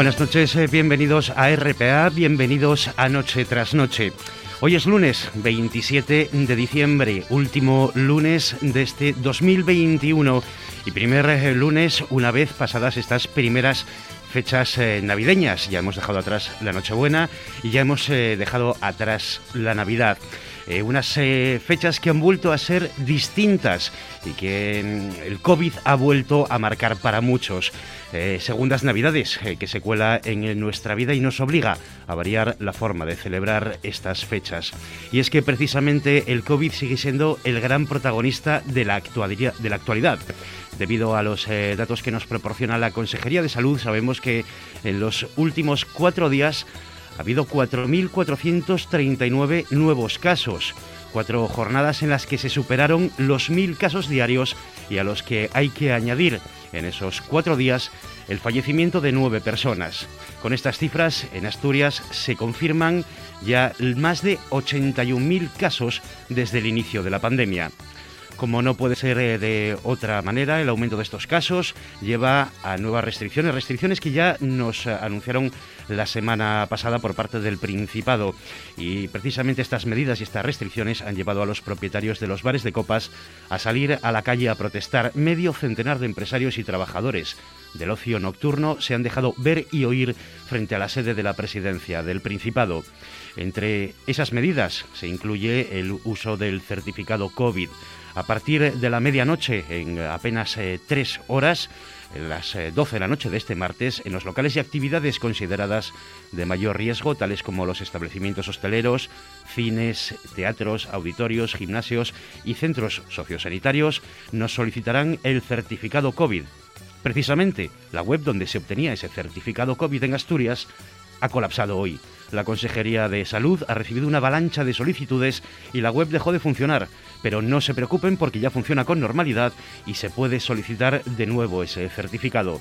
Buenas noches, eh, bienvenidos a RPA, bienvenidos a Noche tras Noche. Hoy es lunes 27 de diciembre, último lunes de este 2021 y primer eh, lunes una vez pasadas estas primeras fechas eh, navideñas. Ya hemos dejado atrás la Nochebuena y ya hemos dejado atrás la Navidad. Unas fechas que han vuelto a ser distintas y que mm, el COVID ha vuelto a marcar para muchos. Eh, segundas Navidades eh, que se cuela en nuestra vida y nos obliga a variar la forma de celebrar estas fechas. Y es que precisamente el COVID sigue siendo el gran protagonista de la, actualidad. De la actualidad. Debido a los eh, datos que nos proporciona la Consejería de Salud, sabemos que en los últimos cuatro días ha habido 4.439 nuevos casos. Cuatro jornadas en las que se superaron los mil casos diarios y a los que hay que añadir en esos cuatro días el fallecimiento de nueve personas. Con estas cifras, en Asturias se confirman ya más de 81.000 casos desde el inicio de la pandemia. Como no puede ser eh, de otra manera, el aumento de estos casos lleva a nuevas restricciones, restricciones que ya nos anunciaron la semana pasada por parte del Principado. Y precisamente estas medidas y estas restricciones han llevado a los propietarios de los bares de copas a salir a la calle a protestar. Medio centenar de empresarios y trabajadores del ocio nocturno se han dejado ver y oír frente a la sede de la presidencia del Principado. Entre esas medidas se incluye el uso del certificado COVID a partir de la medianoche, en apenas eh, tres horas, en las 12 eh, de la noche de este martes, en los locales y actividades consideradas de mayor riesgo, tales como los establecimientos hosteleros, cines, teatros, auditorios, gimnasios y centros sociosanitarios, nos solicitarán el certificado COVID. Precisamente, la web donde se obtenía ese certificado COVID en Asturias ha colapsado hoy. La Consejería de Salud ha recibido una avalancha de solicitudes y la web dejó de funcionar, pero no se preocupen porque ya funciona con normalidad y se puede solicitar de nuevo ese certificado.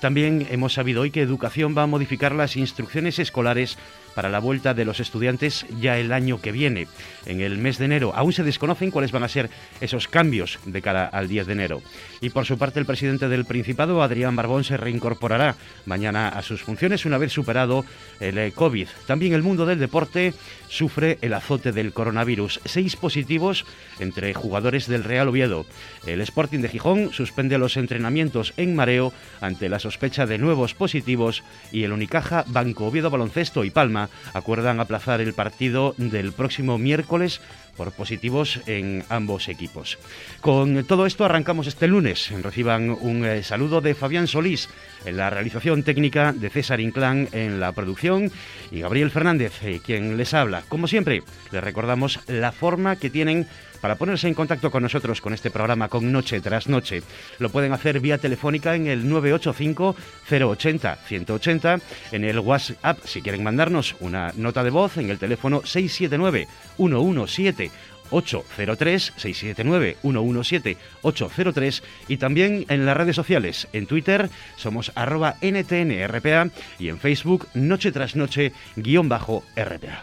También hemos sabido hoy que Educación va a modificar las instrucciones escolares para la vuelta de los estudiantes ya el año que viene, en el mes de enero. Aún se desconocen cuáles van a ser esos cambios de cara al 10 de enero. Y por su parte, el presidente del Principado, Adrián Barbón, se reincorporará mañana a sus funciones una vez superado el eh, COVID. También el mundo del deporte sufre el azote del coronavirus. Seis positivos entre jugadores del Real Oviedo. El Sporting de Gijón suspende los entrenamientos en mareo ante la sospecha de nuevos positivos y el Unicaja, Banco Oviedo Baloncesto y Palma acuerdan aplazar el partido del próximo miércoles por positivos en ambos equipos. Con todo esto arrancamos este lunes. Reciban un eh, saludo de Fabián Solís en la realización técnica, de César Inclán en la producción y Gabriel Fernández, eh, quien les habla. Como siempre, les recordamos la forma que tienen para ponerse en contacto con nosotros con este programa con Noche tras Noche. Lo pueden hacer vía telefónica en el 985 080 180, en el WhatsApp si quieren mandarnos una nota de voz en el teléfono 679 117 803 679 117 803 y también en las redes sociales. En Twitter somos arroba NTNRPA y en Facebook Noche tras Noche guion bajo RPA.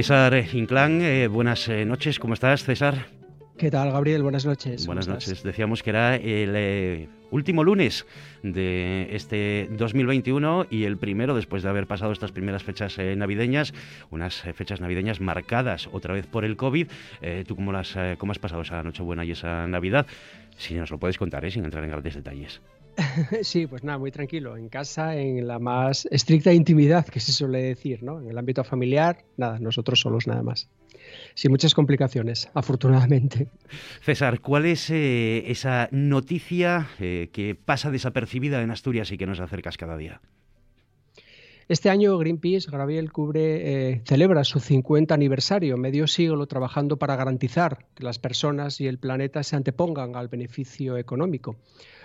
César Inclán, eh, buenas eh, noches, ¿cómo estás, César? ¿Qué tal, Gabriel? Buenas noches. Buenas noches. Decíamos que era el eh, último lunes de este 2021 y el primero después de haber pasado estas primeras fechas navideñas, unas fechas navideñas marcadas otra vez por el COVID. ¿Tú cómo, las, cómo has pasado esa Nochebuena y esa Navidad? Si nos lo puedes contar, sin entrar en grandes detalles. Sí, pues nada, muy tranquilo. En casa, en la más estricta intimidad, que se suele decir, ¿no? En el ámbito familiar, nada, nosotros solos nada más. Sin muchas complicaciones, afortunadamente. César, ¿cuál es eh, esa noticia eh, que pasa desapercibida en Asturias y que nos acercas cada día? Este año Greenpeace, Gabriel, cubre, eh, celebra su 50 aniversario, medio siglo trabajando para garantizar que las personas y el planeta se antepongan al beneficio económico.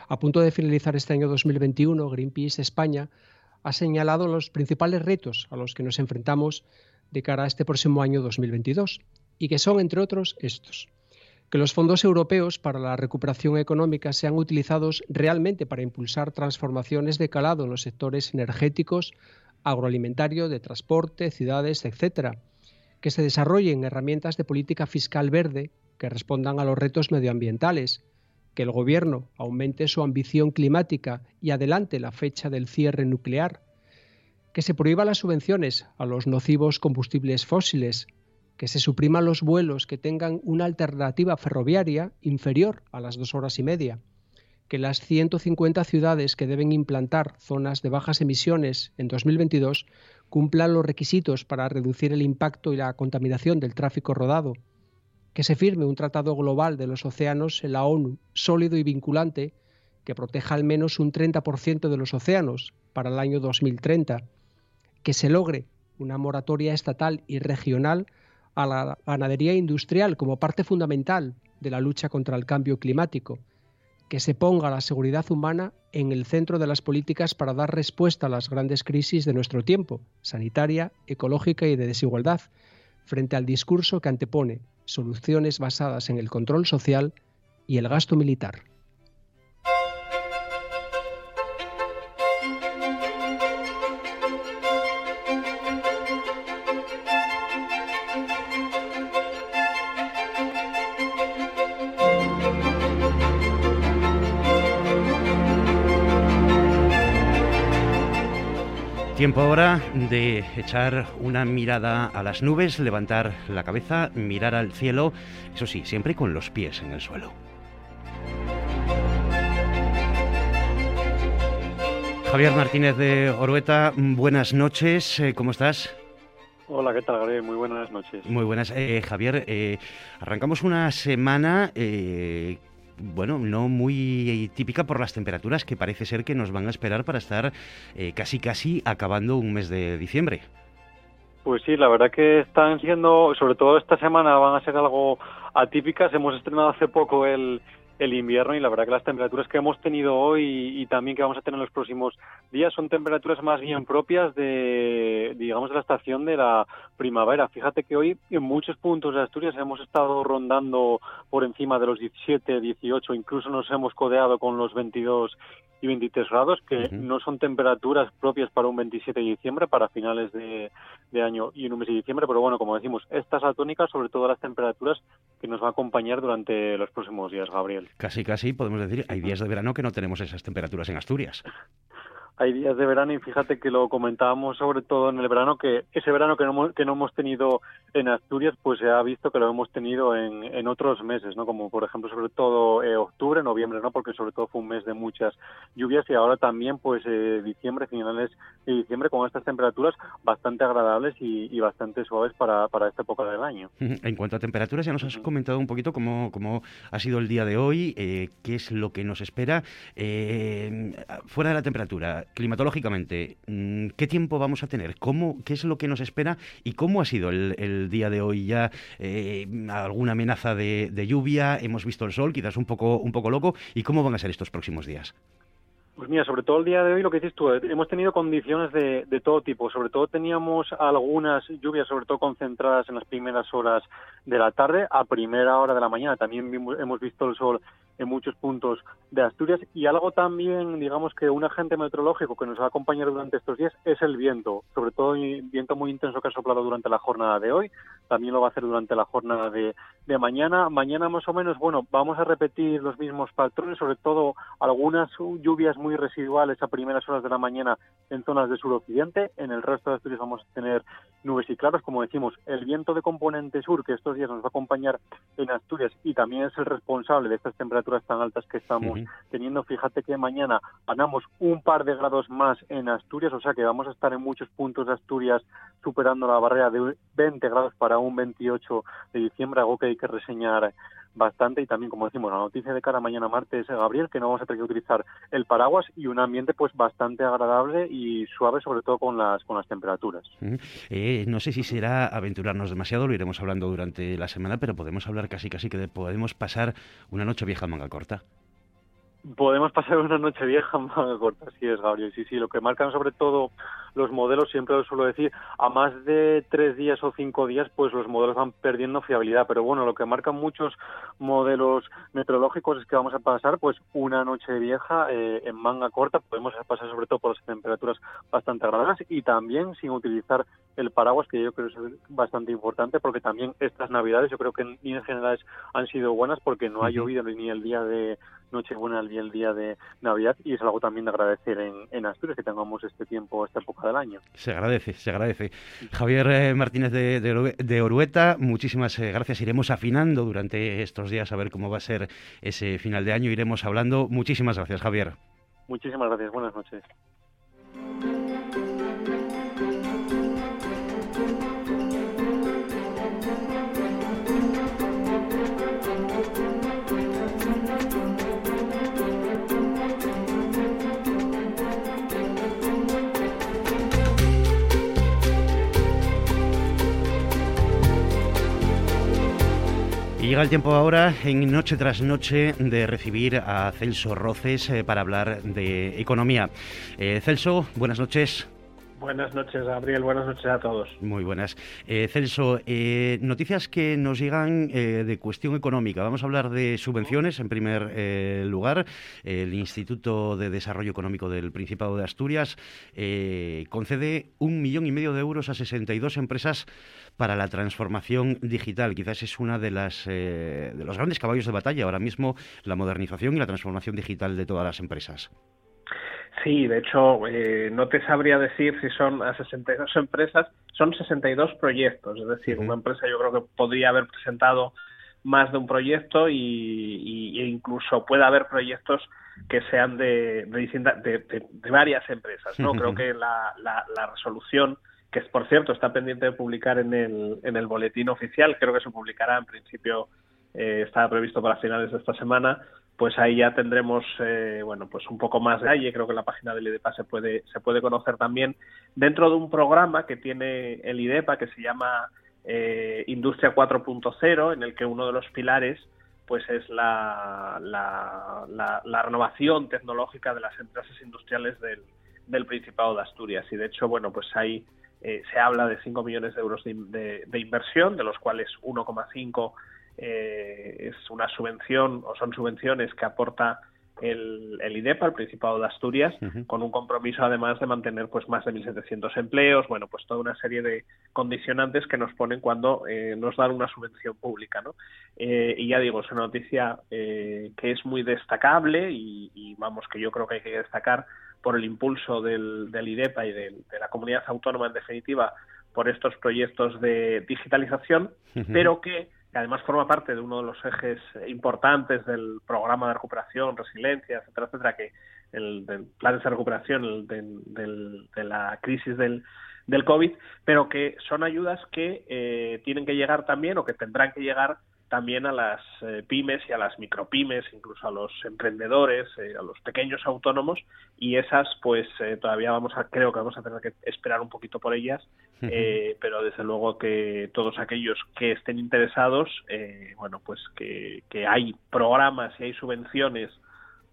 A punto de finalizar este año 2021, Greenpeace España ha señalado los principales retos a los que nos enfrentamos de cara a este próximo año 2022 y que son, entre otros, estos. Que los fondos europeos para la recuperación económica sean utilizados realmente para impulsar transformaciones de calado en los sectores energéticos, agroalimentario, de transporte, ciudades, etc. Que se desarrollen herramientas de política fiscal verde que respondan a los retos medioambientales, que el Gobierno aumente su ambición climática y adelante la fecha del cierre nuclear, que se prohíban las subvenciones a los nocivos combustibles fósiles, que se supriman los vuelos que tengan una alternativa ferroviaria inferior a las dos horas y media, que las 150 ciudades que deben implantar zonas de bajas emisiones en 2022 cumplan los requisitos para reducir el impacto y la contaminación del tráfico rodado, que se firme un tratado global de los océanos en la ONU, sólido y vinculante, que proteja al menos un 30% de los océanos para el año 2030, que se logre una moratoria estatal y regional a la ganadería industrial como parte fundamental de la lucha contra el cambio climático, que se ponga la seguridad humana en el centro de las políticas para dar respuesta a las grandes crisis de nuestro tiempo, sanitaria, ecológica y de desigualdad, frente al discurso que antepone soluciones basadas en el control social y el gasto militar. Tiempo ahora de echar una mirada a las nubes, levantar la cabeza, mirar al cielo, eso sí, siempre con los pies en el suelo. Javier Martínez de Orueta, buenas noches, eh, ¿cómo estás? Hola, ¿qué tal, Gabriel? Muy buenas noches. Muy buenas. Eh, Javier, eh, arrancamos una semana bueno, no muy típica por las temperaturas que parece ser que nos van a esperar para estar eh, casi casi acabando un mes de diciembre. Pues sí, la verdad que están siendo, sobre todo esta semana, van a ser algo atípicas. Hemos estrenado hace poco el, el invierno y la verdad que las temperaturas que hemos tenido hoy y, también que vamos a tener en los próximos días son temperaturas más bien propias de, digamos, de la estación de la primavera. Fíjate que hoy en muchos puntos de Asturias hemos estado rondando por encima de los 17, 18, incluso nos hemos codeado con los 22 y 23 grados, que no son temperaturas propias para un 27 de diciembre, para finales de, año y en un mes de diciembre, pero bueno, como decimos, estas atónicas, sobre todo las temperaturas que nos va a acompañar durante los próximos días, Gabriel. Casi, casi podemos decir, hay días de verano que no tenemos esas temperaturas en Asturias hay días de verano y fíjate que lo comentábamos sobre todo en el verano, que ese verano que no, que no hemos tenido en Asturias, pues se ha visto que lo hemos tenido en, en otros meses, ¿no? Como por ejemplo sobre todo eh, octubre, noviembre, ¿no? Porque sobre todo fue un mes de muchas lluvias y ahora también pues eh, diciembre, finales de diciembre con estas temperaturas bastante agradables y, bastante suaves para, para esta época del año. En cuanto a temperaturas, ya nos has comentado un poquito cómo, cómo ha sido el día de hoy, eh, qué es lo que nos espera. fuera de la temperatura, climatológicamente, mm, ¿qué tiempo vamos a tener? ¿Cómo, ¿Qué es lo que nos espera? ¿Y cómo ha sido el, día de hoy ya? Eh, ¿Alguna amenaza de, lluvia? ¿Hemos visto el sol? Quizás un poco, un poco loco. ¿Y cómo van a ser estos próximos días? Pues mira, sobre todo el día de hoy, lo que dices tú, eh, hemos tenido condiciones de, de, todo tipo. Sobre todo teníamos algunas lluvias, sobre todo concentradas en las primeras horas de la tarde, a primera hora de la mañana. También hemos visto el sol en muchos puntos de Asturias y algo también, digamos que un agente meteorológico que nos va a acompañar durante estos días es el viento, sobre todo viento muy intenso que ha soplado durante la jornada de hoy, también lo va a hacer durante la jornada de, de mañana. Mañana más o menos, bueno, vamos a repetir los mismos patrones, sobre todo algunas lluvias muy residuales a primeras horas de la mañana en zonas de suroccidente, en el resto de Asturias vamos a tener nubes y claros, como decimos, el viento de componente sur que estos días nos va a acompañar en Asturias y también es el responsable de estas temperaturas tan altas que estamos teniendo. Fíjate que mañana ganamos un par de grados más en Asturias, o sea que vamos a estar en muchos puntos de Asturias superando la barrera de 20 grados para un 28 de diciembre, algo que hay que reseñar bastante y también como decimos la noticia de cara mañana martes Gabriel que no vamos a tener que utilizar el paraguas y un ambiente pues bastante agradable y suave sobre todo con las con las temperaturas. Eh, no sé si será aventurarnos demasiado lo iremos hablando durante la semana pero podemos hablar casi casi que podemos pasar una noche vieja manga corta. Podemos pasar una noche vieja manga corta, sí es Gabriel, sí, sí, lo que marcan sobre todo los modelos, siempre lo suelo decir, a más de tres días o cinco días, pues los modelos van perdiendo fiabilidad. Pero bueno, lo que marcan muchos modelos meteorológicos es que vamos a pasar pues una noche vieja eh, en manga corta, podemos pasar sobre todo por las temperaturas bastante agradables y también sin utilizar el paraguas, que yo creo que es bastante importante, porque también estas navidades yo creo que en líneas generales han sido buenas porque no ha llovido ni el día de Nochebuena ni el día de Navidad y es algo también de agradecer en, Asturias que tengamos este tiempo, esta época del año. Se agradece, se agradece. Javier eh, Martínez de, de, Orueta, muchísimas eh, gracias. Iremos afinando durante estos días a ver cómo va a ser ese final de año. Iremos hablando. Muchísimas gracias, Javier. Muchísimas gracias. Buenas noches. Llega el tiempo ahora, en Noche tras Noche, de recibir a Celso Roces eh, para hablar de economía. Eh, Celso, buenas noches. Buenas noches, Gabriel. Buenas noches a todos. Muy buenas. Eh, Celso, eh, noticias que nos llegan eh, de cuestión económica. Vamos a hablar de subvenciones en primer eh, lugar. El Instituto de Desarrollo Económico del Principado de Asturias concede un millón y medio de euros a 62 empresas para la transformación digital. Quizás es una de las de los grandes caballos de batalla ahora mismo la modernización y la transformación digital de todas las empresas. Sí, de hecho, eh, no te sabría decir si son a 62 empresas, son 62 proyectos, es decir, una empresa yo creo que podría haber presentado más de un proyecto y, e incluso puede haber proyectos que sean de, de, varias empresas. no Creo que la, la, resolución, que por cierto está pendiente de publicar en el, en el boletín oficial, creo que se publicará en principio, eh, estaba previsto para finales de esta semana, pues ahí ya tendremos eh, bueno pues un poco más de detalle. Creo que la página del IDEPA se puede se puede conocer también dentro de un programa que tiene el IDEPA que se llama eh, Industria 4.0 en el que uno de los pilares pues es la, la, renovación tecnológica de las empresas industriales del, del Principado de Asturias. Y de hecho bueno pues ahí eh, se habla de 5 millones de euros de, de inversión de los cuales 1,5 eh, es una subvención o son subvenciones que aporta el, el IDEPA, el Principado de Asturias, con un compromiso además de mantener pues más de 1.700 empleos, bueno, pues toda una serie de condicionantes que nos ponen cuando eh, nos dan una subvención pública, ¿no? Eh, y ya digo, es una noticia que es muy destacable y, vamos, que yo creo que hay que destacar por el impulso del, del IDEPA y de la comunidad autónoma en definitiva por estos proyectos de digitalización, pero que que además forma parte de uno de los ejes importantes del programa de recuperación, resiliencia, etcétera, etcétera, que el del plan de recuperación el de la crisis del, del COVID, pero que son ayudas que eh, tienen que llegar también o que tendrán que llegar también a las eh, pymes y a las micropymes, incluso a los emprendedores, eh, a los pequeños autónomos y esas pues eh, todavía vamos a creo que vamos a tener que esperar un poquito por ellas, pero desde luego que todos aquellos que estén interesados, bueno pues que, que hay programas y hay subvenciones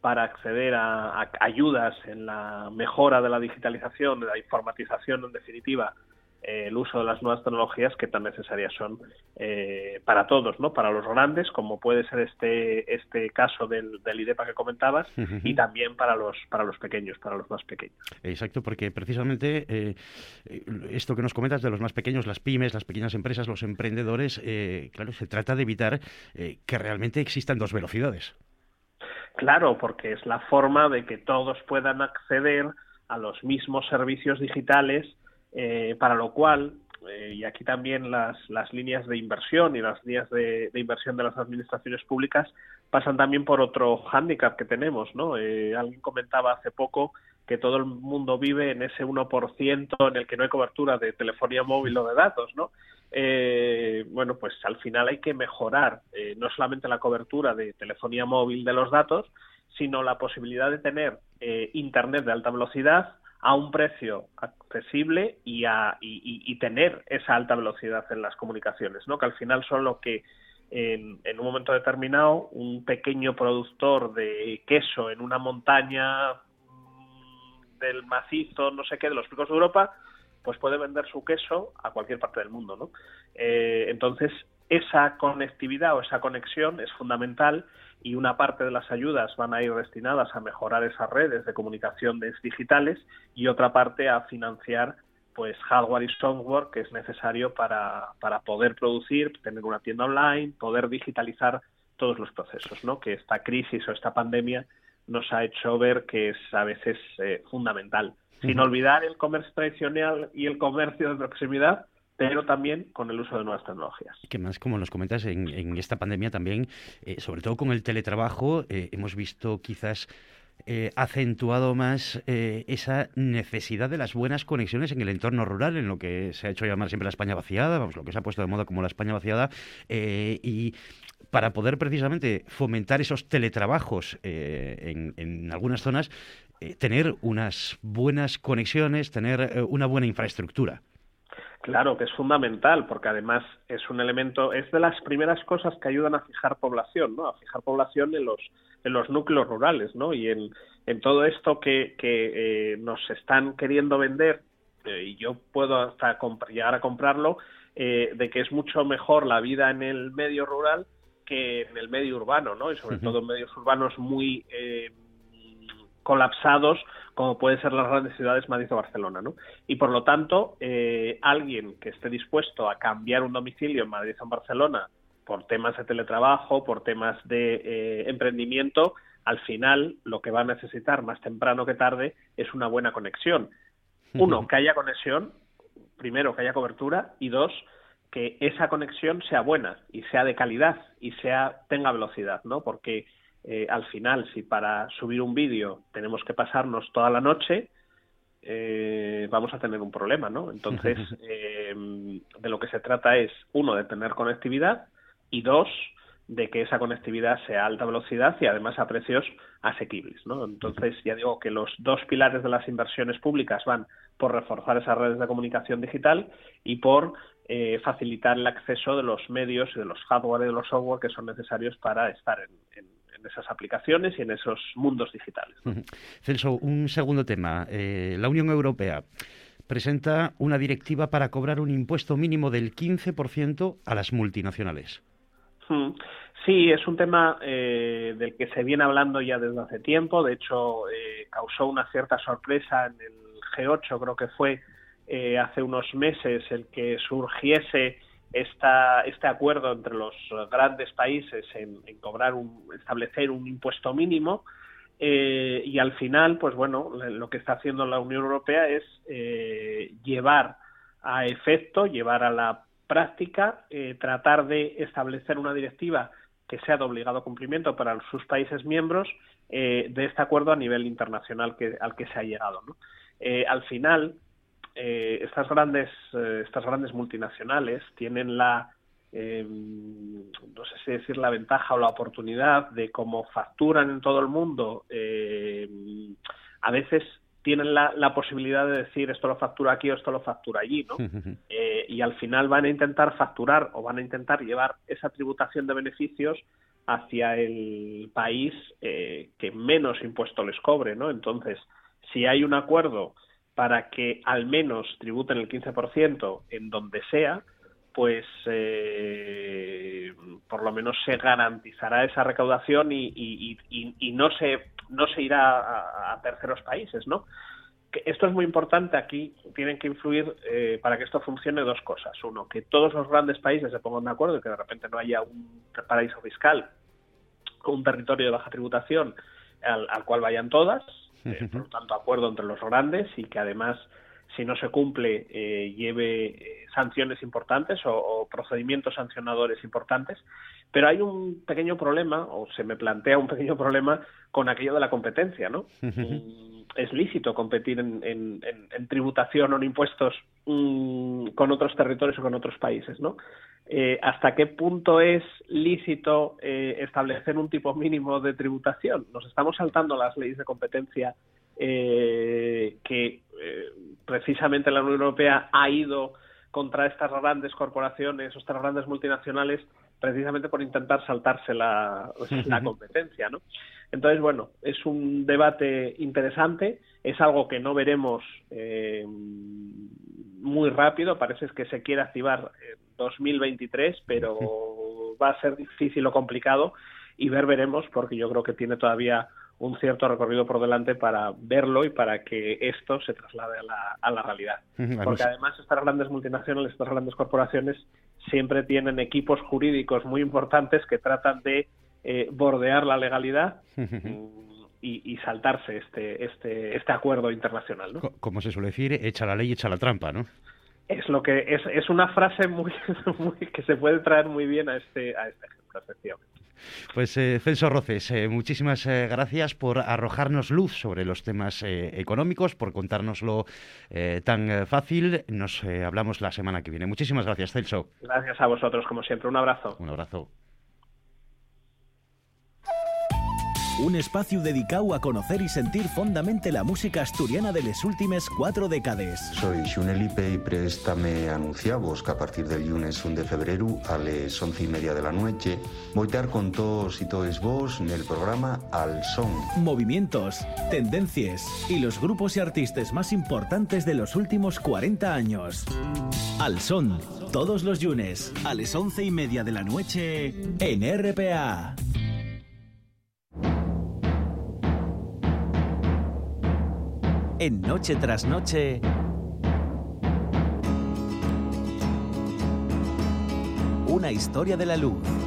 para acceder a, ayudas en la mejora de la digitalización, de la informatización en definitiva eh, el uso de las nuevas tecnologías que tan necesarias son eh, para todos, ¿no? Para los grandes, como puede ser este este caso del, del IDEPA que comentabas, y también para los para los pequeños, para los más pequeños. Exacto, porque precisamente eh, esto que nos comentas de los más pequeños, las pymes, las pequeñas empresas, los emprendedores, claro, se trata de evitar que realmente existan dos velocidades. Claro, porque es la forma de que todos puedan acceder a los mismos servicios digitales eh, para lo cual, eh, y aquí también las, las líneas de inversión y las líneas de, inversión de las administraciones públicas pasan también por otro hándicap que tenemos, ¿no? Eh, alguien comentaba hace poco que todo el mundo vive en ese 1% en el que no hay cobertura de telefonía móvil o de datos, ¿no? bueno, pues al final hay que mejorar no solamente la cobertura de telefonía móvil de los datos, sino la posibilidad de tener Internet de alta velocidad a un precio accesible y, a, y, tener esa alta velocidad en las comunicaciones, ¿no? que al final son lo que en, en, un momento determinado un pequeño productor de queso en una montaña del macizo, no sé qué, de los picos de Europa, pues puede vender su queso a cualquier parte del mundo, ¿no? Eh, entonces, esa conectividad o esa conexión es fundamental y una parte de las ayudas van a ir destinadas a mejorar esas redes de comunicaciones digitales y otra parte a financiar pues hardware y software que es necesario para, para poder producir, tener una tienda online, poder digitalizar todos los procesos, ¿no? Que esta crisis o esta pandemia nos ha hecho ver que es a veces eh, fundamental. Sin olvidar el comercio tradicional y el comercio de proximidad, pero también con el uso de nuevas tecnologías. Que más, como nos comentas, en, esta pandemia también, eh, sobre todo con el teletrabajo, eh, hemos visto quizás eh, acentuado más esa necesidad de las buenas conexiones en el entorno rural, en lo que se ha hecho llamar siempre la España vaciada, vamos, lo que se ha puesto de moda como la España vaciada, y para poder precisamente fomentar esos teletrabajos en, en, algunas zonas, tener unas buenas conexiones, tener una buena infraestructura. Claro, que es fundamental, porque además es un elemento, es de las primeras cosas que ayudan a fijar población, ¿no? A fijar población en los, en los núcleos rurales, ¿no? Y en, en todo esto que, que eh, nos están queriendo vender, eh, y yo puedo hasta llegar a comprarlo, eh, de que es mucho mejor la vida en el medio rural que en el medio urbano, ¿no? Y sobre todo en medios urbanos muy colapsados como pueden ser las grandes ciudades Madrid o Barcelona, ¿no? Y por lo tanto, eh, alguien que esté dispuesto a cambiar un domicilio en Madrid o en Barcelona por temas de teletrabajo, por temas de eh, emprendimiento, al final lo que va a necesitar más temprano que tarde es una buena conexión. Uno, que haya conexión, primero que haya cobertura y dos, que esa conexión sea buena y sea de calidad y sea tenga velocidad, ¿no? Porque eh, al final, si para subir un vídeo tenemos que pasarnos toda la noche, eh, vamos a tener un problema, ¿no? Entonces, eh, de lo que se trata es, uno, de tener conectividad y dos, de que esa conectividad sea a alta velocidad y además a precios asequibles, ¿no? Entonces, ya digo que los dos pilares de las inversiones públicas van por reforzar esas redes de comunicación digital y por facilitar el acceso de los medios y de los hardware y de los software que son necesarios para estar en en esas aplicaciones y en esos mundos digitales. Celso, un segundo tema. Eh, la Unión Europea presenta una directiva para cobrar un impuesto mínimo del 15% a las multinacionales. Sí, es un tema eh, del que se viene hablando ya desde hace tiempo. De hecho, eh, causó una cierta sorpresa en el G8, creo que fue hace unos meses, el que surgiese esta, este acuerdo entre los grandes países en, cobrar un, establecer un impuesto mínimo eh, y al final, pues bueno, lo que está haciendo la Unión Europea es eh, llevar a efecto, llevar a la práctica, eh, tratar de establecer una directiva que sea de obligado cumplimiento para sus países miembros de este acuerdo a nivel internacional que, al que se ha llegado. ¿no? al final, eh, estas grandes eh, estas grandes multinacionales tienen la eh, no sé si decir la ventaja o la oportunidad de cómo facturan en todo el mundo a veces tienen la, la, posibilidad de decir esto lo factura aquí o esto lo factura allí, ¿no? y al final van a intentar facturar o van a intentar llevar esa tributación de beneficios hacia el país que menos impuesto les cobre, ¿no? Entonces, si hay un acuerdo para que al menos tributen el 15% en donde sea, pues eh, por lo menos se garantizará esa recaudación y, no se no se irá a, terceros países, ¿no? esto es muy importante aquí tienen que influir eh, para que esto funcione dos cosas uno que todos los grandes países se pongan de acuerdo y que de repente no haya un paraíso fiscal o un territorio de baja tributación al cual vayan todas eh, por lo tanto, acuerdo entre los grandes y que además, si no se cumple, eh, lleve eh, sanciones importantes o, procedimientos sancionadores importantes. Pero hay un pequeño problema, o se me plantea un pequeño problema, con aquello de la competencia, ¿no? Mm, es lícito competir en, tributación o en impuestos mm, con otros territorios o con otros países, ¿no? Eh, hasta qué punto es lícito eh, establecer un tipo mínimo de tributación. Nos estamos saltando las leyes de competencia eh, que precisamente la Unión Europea ha ido contra estas grandes corporaciones, estas grandes multinacionales precisamente por intentar saltarse la, la competencia, ¿no? Entonces, bueno, es un debate interesante, es algo que no veremos eh, muy rápido, parece que se quiere activar en 2023, pero va a ser difícil o complicado y ver veremos, porque yo creo que tiene todavía un cierto recorrido por delante para verlo y para que esto se traslade a la, a la realidad. Porque además estas grandes multinacionales, estas grandes corporaciones siempre tienen equipos jurídicos muy importantes que tratan de eh, bordear la legalidad y, saltarse este, este, este acuerdo internacional. ¿no? Como se suele decir, echa la ley, echa la trampa, ¿no? Es lo que es, es una frase muy, que se puede traer muy bien a este, a este ejemplo, efectivamente. Pues eh, Celso Roces, eh, muchísimas eh, gracias por arrojarnos luz sobre los temas económicos, por contárnoslo tan fácil. Nos hablamos la semana que viene. Muchísimas gracias, Celso. Gracias a vosotros, como siempre. Un abrazo. Un abrazo. Un espacio dedicado a conocer y sentir fondamente la música asturiana de las últimas cuatro décadas. Soy Xunelipe y préstame anunciamos que a partir del lunes 1 de febrero a las once y media de la noche voy a estar con todos y todos vos en el programa Al Son. Movimientos, tendencias y los grupos y artistas más importantes de los últimos 40 años. Al Son, todos los lunes a las once y media de la noche en RPA. En Noche tras Noche. Una historia de la luz.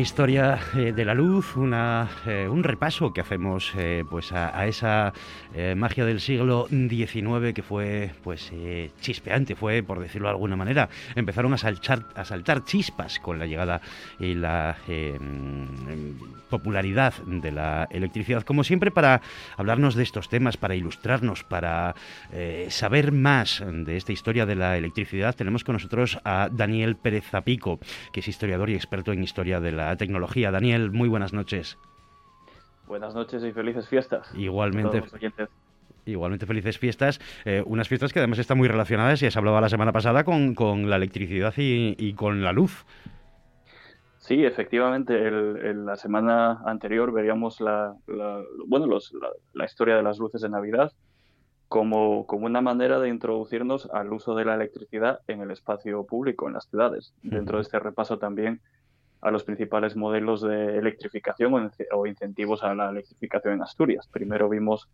Historia eh, de la luz, una, eh, un repaso que hacemos eh, pues a, esa magia del siglo XIX que fue pues chispeante, fue por decirlo de alguna manera. Empezaron a saltar, a saltar chispas con la llegada y la popularidad de la electricidad. Como siempre, para hablarnos de estos temas, para ilustrarnos, para saber más de esta historia de la electricidad, tenemos con nosotros a Daniel Pérez Zapico, que es historiador y experto en historia de la tecnología. Daniel, muy buenas noches. Buenas noches y felices fiestas. Igualmente. Igualmente felices fiestas, eh, unas fiestas que además están muy relacionadas, ya se hablaba la semana pasada, con, la electricidad y, con la luz. Sí, efectivamente, la semana anterior veríamos la, bueno, la, historia de las luces de Navidad como, como, una manera de introducirnos al uso de la electricidad en el espacio público, en las ciudades. Dentro de este repaso también a los principales modelos de electrificación o incentivos a la electrificación en Asturias. Primero vimos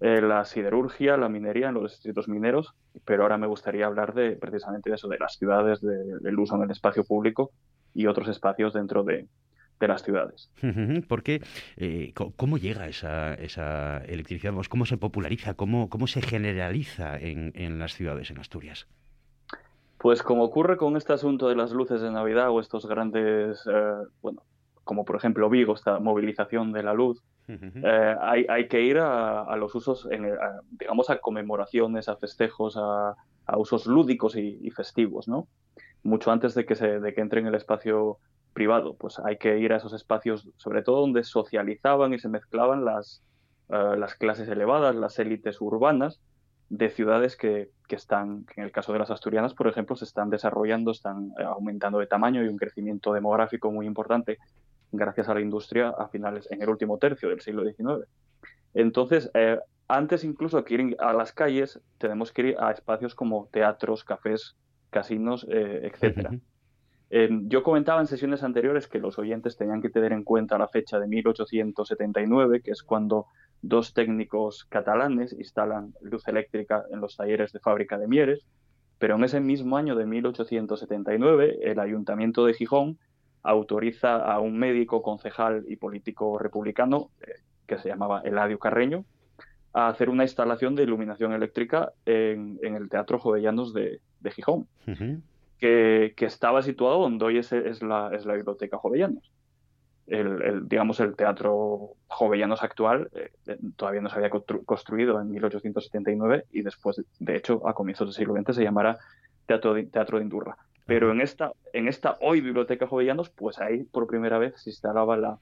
eh, la siderurgia, la minería en los distritos mineros, pero ahora me gustaría hablar de precisamente de eso, de las ciudades, del uso en el espacio público y otros espacios dentro de, las ciudades. Porque, eh, ¿cómo llega esa, esa electricidad? ¿Cómo se populariza? ¿Cómo, cómo se generaliza en, en las ciudades en Asturias? Pues como ocurre con este asunto de las luces de Navidad o estos grandes, eh, bueno, como por ejemplo Vigo, esta movilización de la luz, eh, hay, que ir a, los usos, digamos, a conmemoraciones, a festejos, a, usos lúdicos y, festivos, ¿no? Mucho antes de que, se, de que entre en el espacio privado, pues hay que ir a esos espacios, sobre todo donde socializaban y se mezclaban las, eh, las clases elevadas, las élites urbanas, de ciudades que, que, están, en el caso de las asturianas, por ejemplo, se están desarrollando, están eh, aumentando de tamaño y un crecimiento demográfico muy importante gracias a la industria a finales, en el último tercio del siglo XIX. Entonces, eh, antes incluso que ir a las calles, tenemos que ir a espacios como teatros, cafés, casinos, eh, etc. yo comentaba en sesiones anteriores que los oyentes tenían que tener en cuenta la fecha de 1879, que es cuando dos técnicos catalanes instalan luz eléctrica en los talleres de fábrica de Mieres, pero en ese mismo año de 1879 el Ayuntamiento de Gijón autoriza a un médico, concejal y político republicano, eh, que se llamaba Eladio Carreño, a hacer una instalación de iluminación eléctrica en, el Teatro Jovellanos de, Gijón, que, estaba situado donde hoy es, la, es la Biblioteca Jovellanos. El, digamos, el teatro jovellanos actual eh, todavía no se había construido en 1879 y después, de hecho, a comienzos del siglo XX se llamará Teatro de, teatro de Indurra. Pero en esta, en esta hoy Biblioteca Jovellanos, pues ahí por primera vez se instalaba la,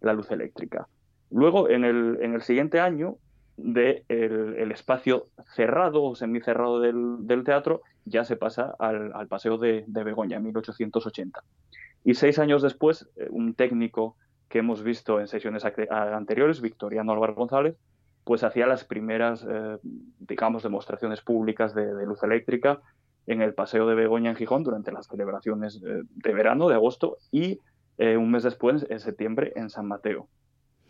la luz eléctrica. Luego, en el, en el siguiente año, del de el espacio cerrado o semicerrado del, del teatro, ya se pasa al, al Paseo de, de Begoña, en 1880. Y seis años después, eh, un técnico que hemos visto en sesiones anteriores, Victoriano Álvaro González, pues hacía las primeras, eh, digamos, demostraciones públicas de, luz eléctrica en el Paseo de Begoña en Gijón durante las celebraciones de, verano, de agosto, y eh, un mes después, en septiembre, en San Mateo,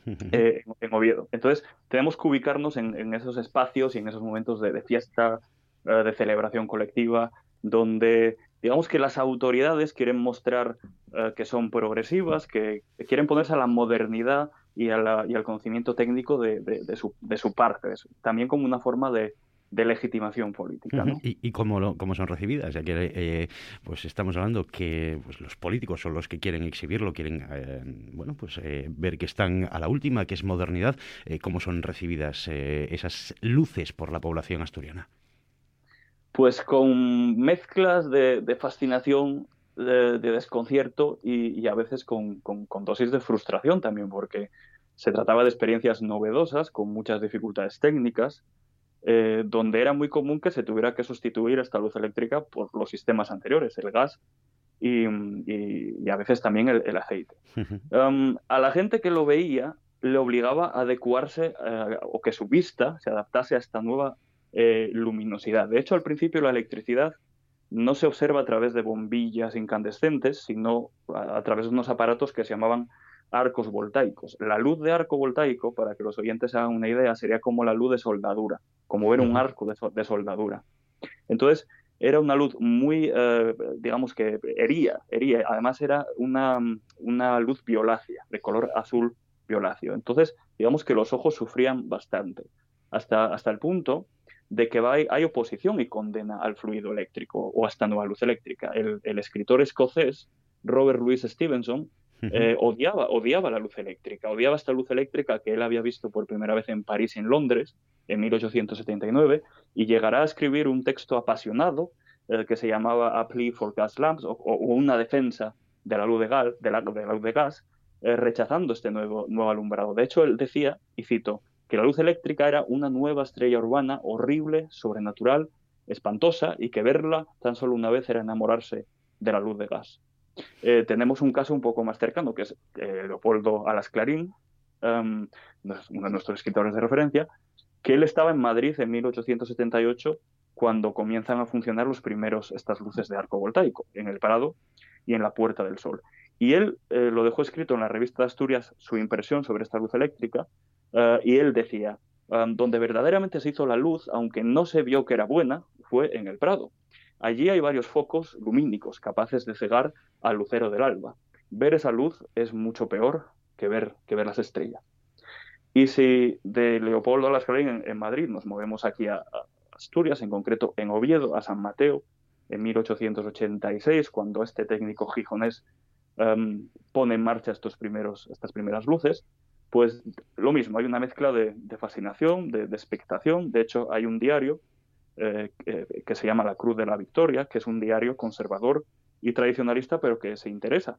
en Oviedo. Entonces, tenemos que ubicarnos en, esos espacios y en esos momentos de, fiesta, de celebración colectiva, donde digamos que las autoridades quieren mostrar eh, que son progresivas, que, quieren ponerse a la modernidad y, al conocimiento técnico de, su, parte, también como una forma de, legitimación política. ¿Y, cómo, son recibidas? Ya que eh, pues estamos hablando que pues, los políticos son los que quieren exhibirlo, quieren eh, bueno pues ver que están a la última, que es modernidad. ¿Cómo son recibidas esas luces por la población asturiana? Pues con mezclas de, fascinación, de, desconcierto y, a veces con, dosis de frustración también, porque se trataba de experiencias novedosas, con muchas dificultades técnicas, eh, donde era muy común que se tuviera que sustituir esta luz eléctrica por los sistemas anteriores, el gas y, a veces también el, aceite. Um, a la gente que lo veía le obligaba a adecuarse eh, o que su vista se adaptase a esta nueva eh, luminosidad. De hecho, al principio la electricidad no se observa a través de bombillas incandescentes, sino a, través de unos aparatos que se llamaban arcos voltaicos. La luz de arco voltaico, para que los oyentes hagan una idea, sería como la luz de soldadura, como ver un arco de, soldadura. Entonces, era una luz muy, eh, digamos que hería, hería. Además, era una, una luz violácea, de color azul violáceo. Entonces, digamos que los ojos sufrían bastante, hasta, hasta el punto de que hay, oposición y condena al fluido eléctrico o a esta nueva luz eléctrica. El, escritor escocés Robert Louis Stevenson eh, odiaba, odiaba la luz eléctrica, odiaba esta luz eléctrica que él había visto por primera vez en París y en Londres en 1879 y llegará a escribir un texto apasionado eh, que se llamaba A Plea for Gas Lamps o, una defensa de la luz de, gas, de la, luz de gas eh, rechazando este nuevo, nuevo alumbrado. De hecho, él decía, y cito, que la luz eléctrica era una nueva estrella urbana horrible, sobrenatural, espantosa, y que verla tan solo una vez era enamorarse de la luz de gas. Eh, tenemos un caso un poco más cercano, que es eh, Leopoldo Alas Clarín, em, uno de nuestros escritores de referencia, que él estaba en Madrid en 1878 cuando comienzan a funcionar los primeros estas luces de arco voltaico en el Prado y en la Puerta del Sol. Y él eh, lo dejó escrito en la revista de Asturias su impresión sobre esta luz eléctrica eh, y él decía, donde verdaderamente se hizo la luz, aunque no se vio que era buena, fue en el Prado. Allí hay varios focos lumínicos capaces de cegar al lucero del alba. Ver esa luz es mucho peor que ver, que ver las estrellas. Y si de Leopoldo a las en, en Madrid nos movemos aquí a, Asturias, en concreto en Oviedo, a San Mateo, en 1886, cuando este técnico gijonés pone en marcha estos primeros, estas primeras luces, pues lo mismo, hay una mezcla de, fascinación, de, expectación. De hecho, hay un diario eh, que, se llama La Cruz de la Victoria, que es un diario conservador y tradicionalista, pero que se interesa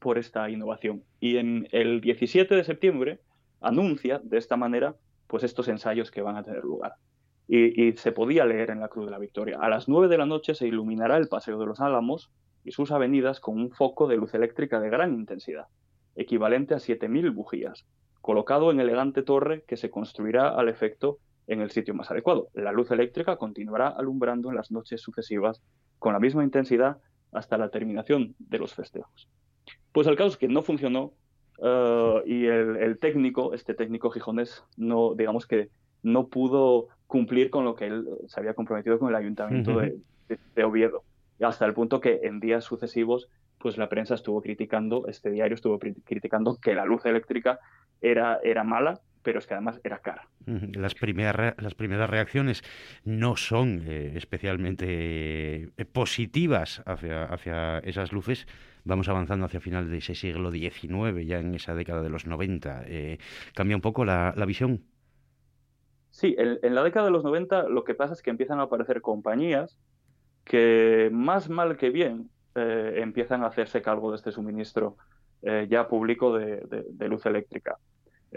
por esta innovación. Y en el 17 de septiembre anuncia de esta manera pues estos ensayos que van a tener lugar. Y, y, se podía leer en la Cruz de la Victoria. A las 9 de la noche se iluminará el Paseo de los Álamos y sus avenidas con un foco de luz eléctrica de gran intensidad equivalente a 7.000 bujías, colocado en elegante torre que se construirá al efecto en el sitio más adecuado. La luz eléctrica continuará alumbrando en las noches sucesivas con la misma intensidad hasta la terminación de los festejos. Pues el caso es que no funcionó eh, y el, técnico, este técnico gijonés, no, digamos que no pudo cumplir con lo que él se había comprometido con el ayuntamiento de Oviedo, hasta el punto que en días sucesivos pues la prensa estuvo criticando, este diario estuvo criticando que la luz eléctrica era, era mala pero es que además era cara. Las primeras, las primeras reacciones no son eh, especialmente eh, positivas hacia, hacia esas luces. Vamos avanzando hacia final de ese siglo XIX, ya en esa década de los 90. Eh, ¿Cambia un poco la, visión? Sí, en, la década de los 90 lo que pasa es que empiezan a aparecer compañías que más mal que bien empiezan a hacerse cargo de este suministro ya público de luz eléctrica.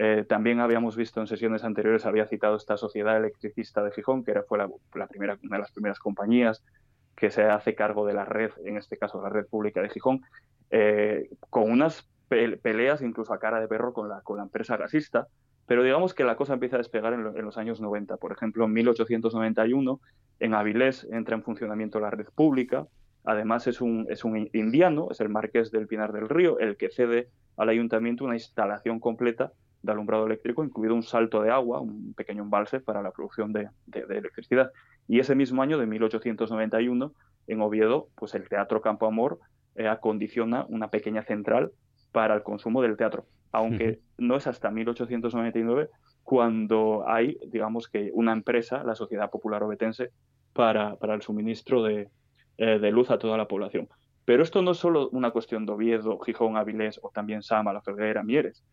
Eh, también habíamos visto en sesiones anteriores, había citado esta sociedad electricista de Gijón, que era, fue la, primera, una de las primeras compañías que se hace cargo de la red, en este caso la red pública de Gijón, eh, con unas peleas incluso a cara de perro con la, con la empresa gasista, pero digamos que la cosa empieza a despegar en, los años 90. Por ejemplo, en 1891, en Avilés entra en funcionamiento la red pública. Además, es un, es un indiano, es el marqués del Pinar del Río, el que cede al ayuntamiento una instalación completa de alumbrado eléctrico, incluido un salto de agua, un pequeño embalse para la producción de, electricidad. Y ese mismo año de 1891, en Oviedo, pues el Teatro Campo Amor eh, acondiciona una pequeña central para el consumo del teatro, aunque no es hasta 1899 cuando hay, digamos que, una empresa, la Sociedad Popular Obetense, para, para el suministro de, eh, de luz a toda la población. Pero esto no es solo una cuestión de Oviedo, Gijón, Avilés o también Sama, La Felguera, Mieres.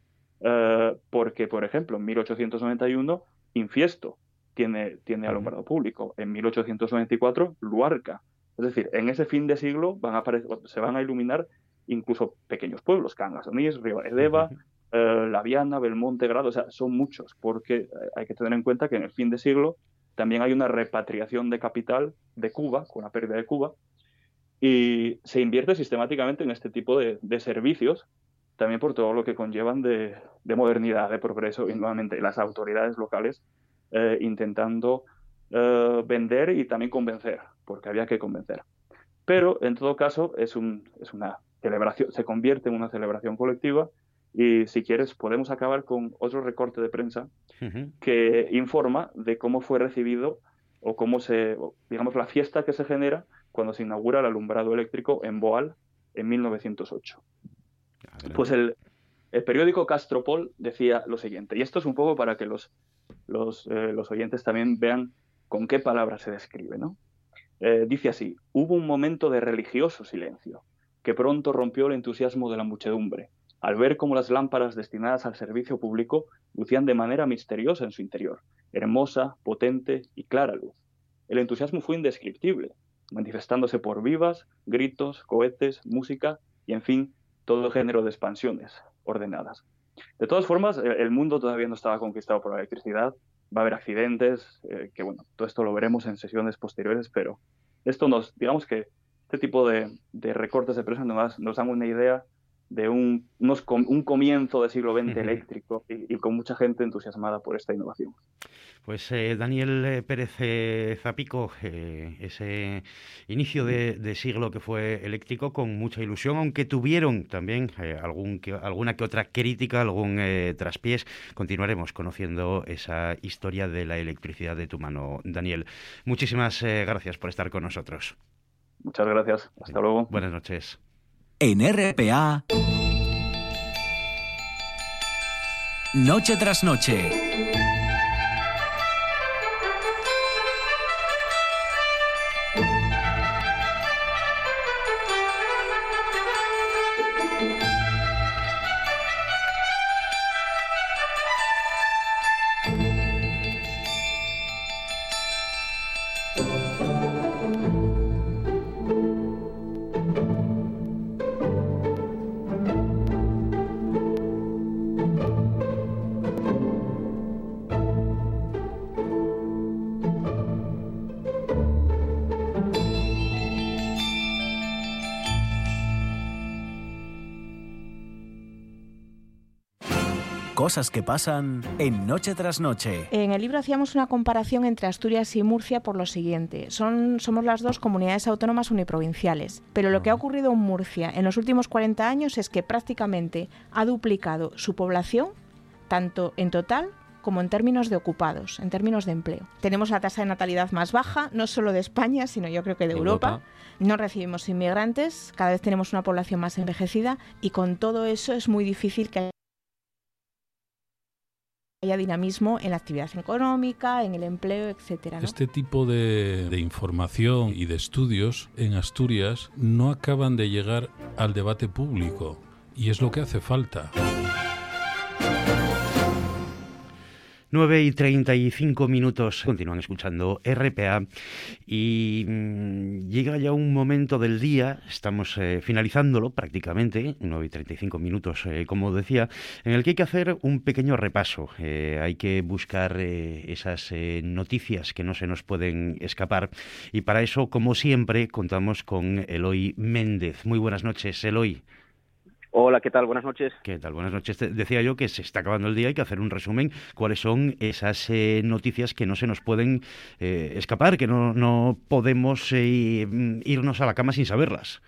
Eh, porque, por ejemplo, en 1891, Infiesto tiene, tiene alumbrado público. En 1894, Luarca. Es decir, en ese fin de siglo van a se van a iluminar incluso pequeños pueblos, Cangas, Onís, Río Edeva, eh, La Viana, Belmonte, Grado, o sea, son muchos, porque hay que tener en cuenta que en el fin de siglo también hay una repatriación de capital de Cuba, con la pérdida de Cuba, y se invierte sistemáticamente en este tipo de servicios también por todo lo que conllevan de, modernidad, de progreso, y nuevamente las autoridades locales eh, intentando eh, vender y también convencer, porque había que convencer. Pero en todo caso es, un, es una celebración, se convierte en una celebración colectiva y si quieres podemos acabar con otro recorte de prensa que informa de cómo fue recibido o cómo se, digamos, la fiesta que se genera cuando se inaugura el alumbrado eléctrico en Boal en 1908. Pues el, periódico Castropol decía lo siguiente, y esto es un poco para que los, los, eh, oyentes también vean con qué palabras se describe, ¿no? Eh, dice así, hubo un momento de religioso silencio, que pronto rompió el entusiasmo de la muchedumbre, al ver cómo las lámparas destinadas al servicio público lucían de manera misteriosa en su interior, hermosa, potente y clara luz. El entusiasmo fue indescriptible, manifestándose por vivas, gritos, cohetes, música y, en fin, todo género de expansiones ordenadas. De todas formas, el mundo todavía no estaba conquistado por la electricidad, va a haber accidentes, eh, que bueno, todo esto lo veremos en sesiones posteriores, pero esto nos, digamos que este tipo de, recortes de prensa nos, nos dan una idea de un, un comienzo del siglo XX eléctrico y, con mucha gente entusiasmada por esta innovación. Pues eh, Daniel eh, Pérez eh, Zapico, ese inicio de, siglo que fue eléctrico con mucha ilusión, aunque tuvieron también algún alguna que otra crítica, algún traspiés, continuaremos conociendo esa historia de la electricidad de tu mano, Daniel. Muchísimas gracias por estar con nosotros. Muchas gracias. Hasta luego. Buenas noches en RPA. Noche tras noche. Cosas que pasan en Noche tras Noche. En el libro hacíamos una comparación entre Asturias y Murcia por lo siguiente. Son, somos las dos comunidades autónomas uniprovinciales, pero lo que ha ocurrido en Murcia en los últimos 40 años es que prácticamente ha duplicado su población, tanto en total como en términos de ocupados, en términos de empleo. Tenemos la tasa de natalidad más baja, no solo de España, sino yo creo que de Europa. No recibimos inmigrantes, cada vez tenemos una población más envejecida y con todo eso es muy difícil que haya dinamismo en la actividad económica, en el empleo, etcétera. Este tipo de, de información y de estudios en Asturias no acaban de llegar al debate público y es lo que hace falta. 9 y 35 minutos. Continúan escuchando RPA y mm, llega ya un momento del día, estamos eh, finalizándolo prácticamente, 9 y 35 minutos, eh, como decía, en el que hay que hacer un pequeño repaso. Eh, hay que buscar esas noticias que no se nos pueden escapar y para eso, como siempre, contamos con Eloy Méndez. Muy buenas noches, Eloy. Hola, ¿qué tal? Buenas noches. ¿Qué tal? Buenas noches. Decía yo que se está acabando el día, hay que hacer un resumen. ¿Cuáles son esas eh, noticias que no se nos pueden eh, escapar, que no, no podemos eh, irnos a la cama sin saberlas?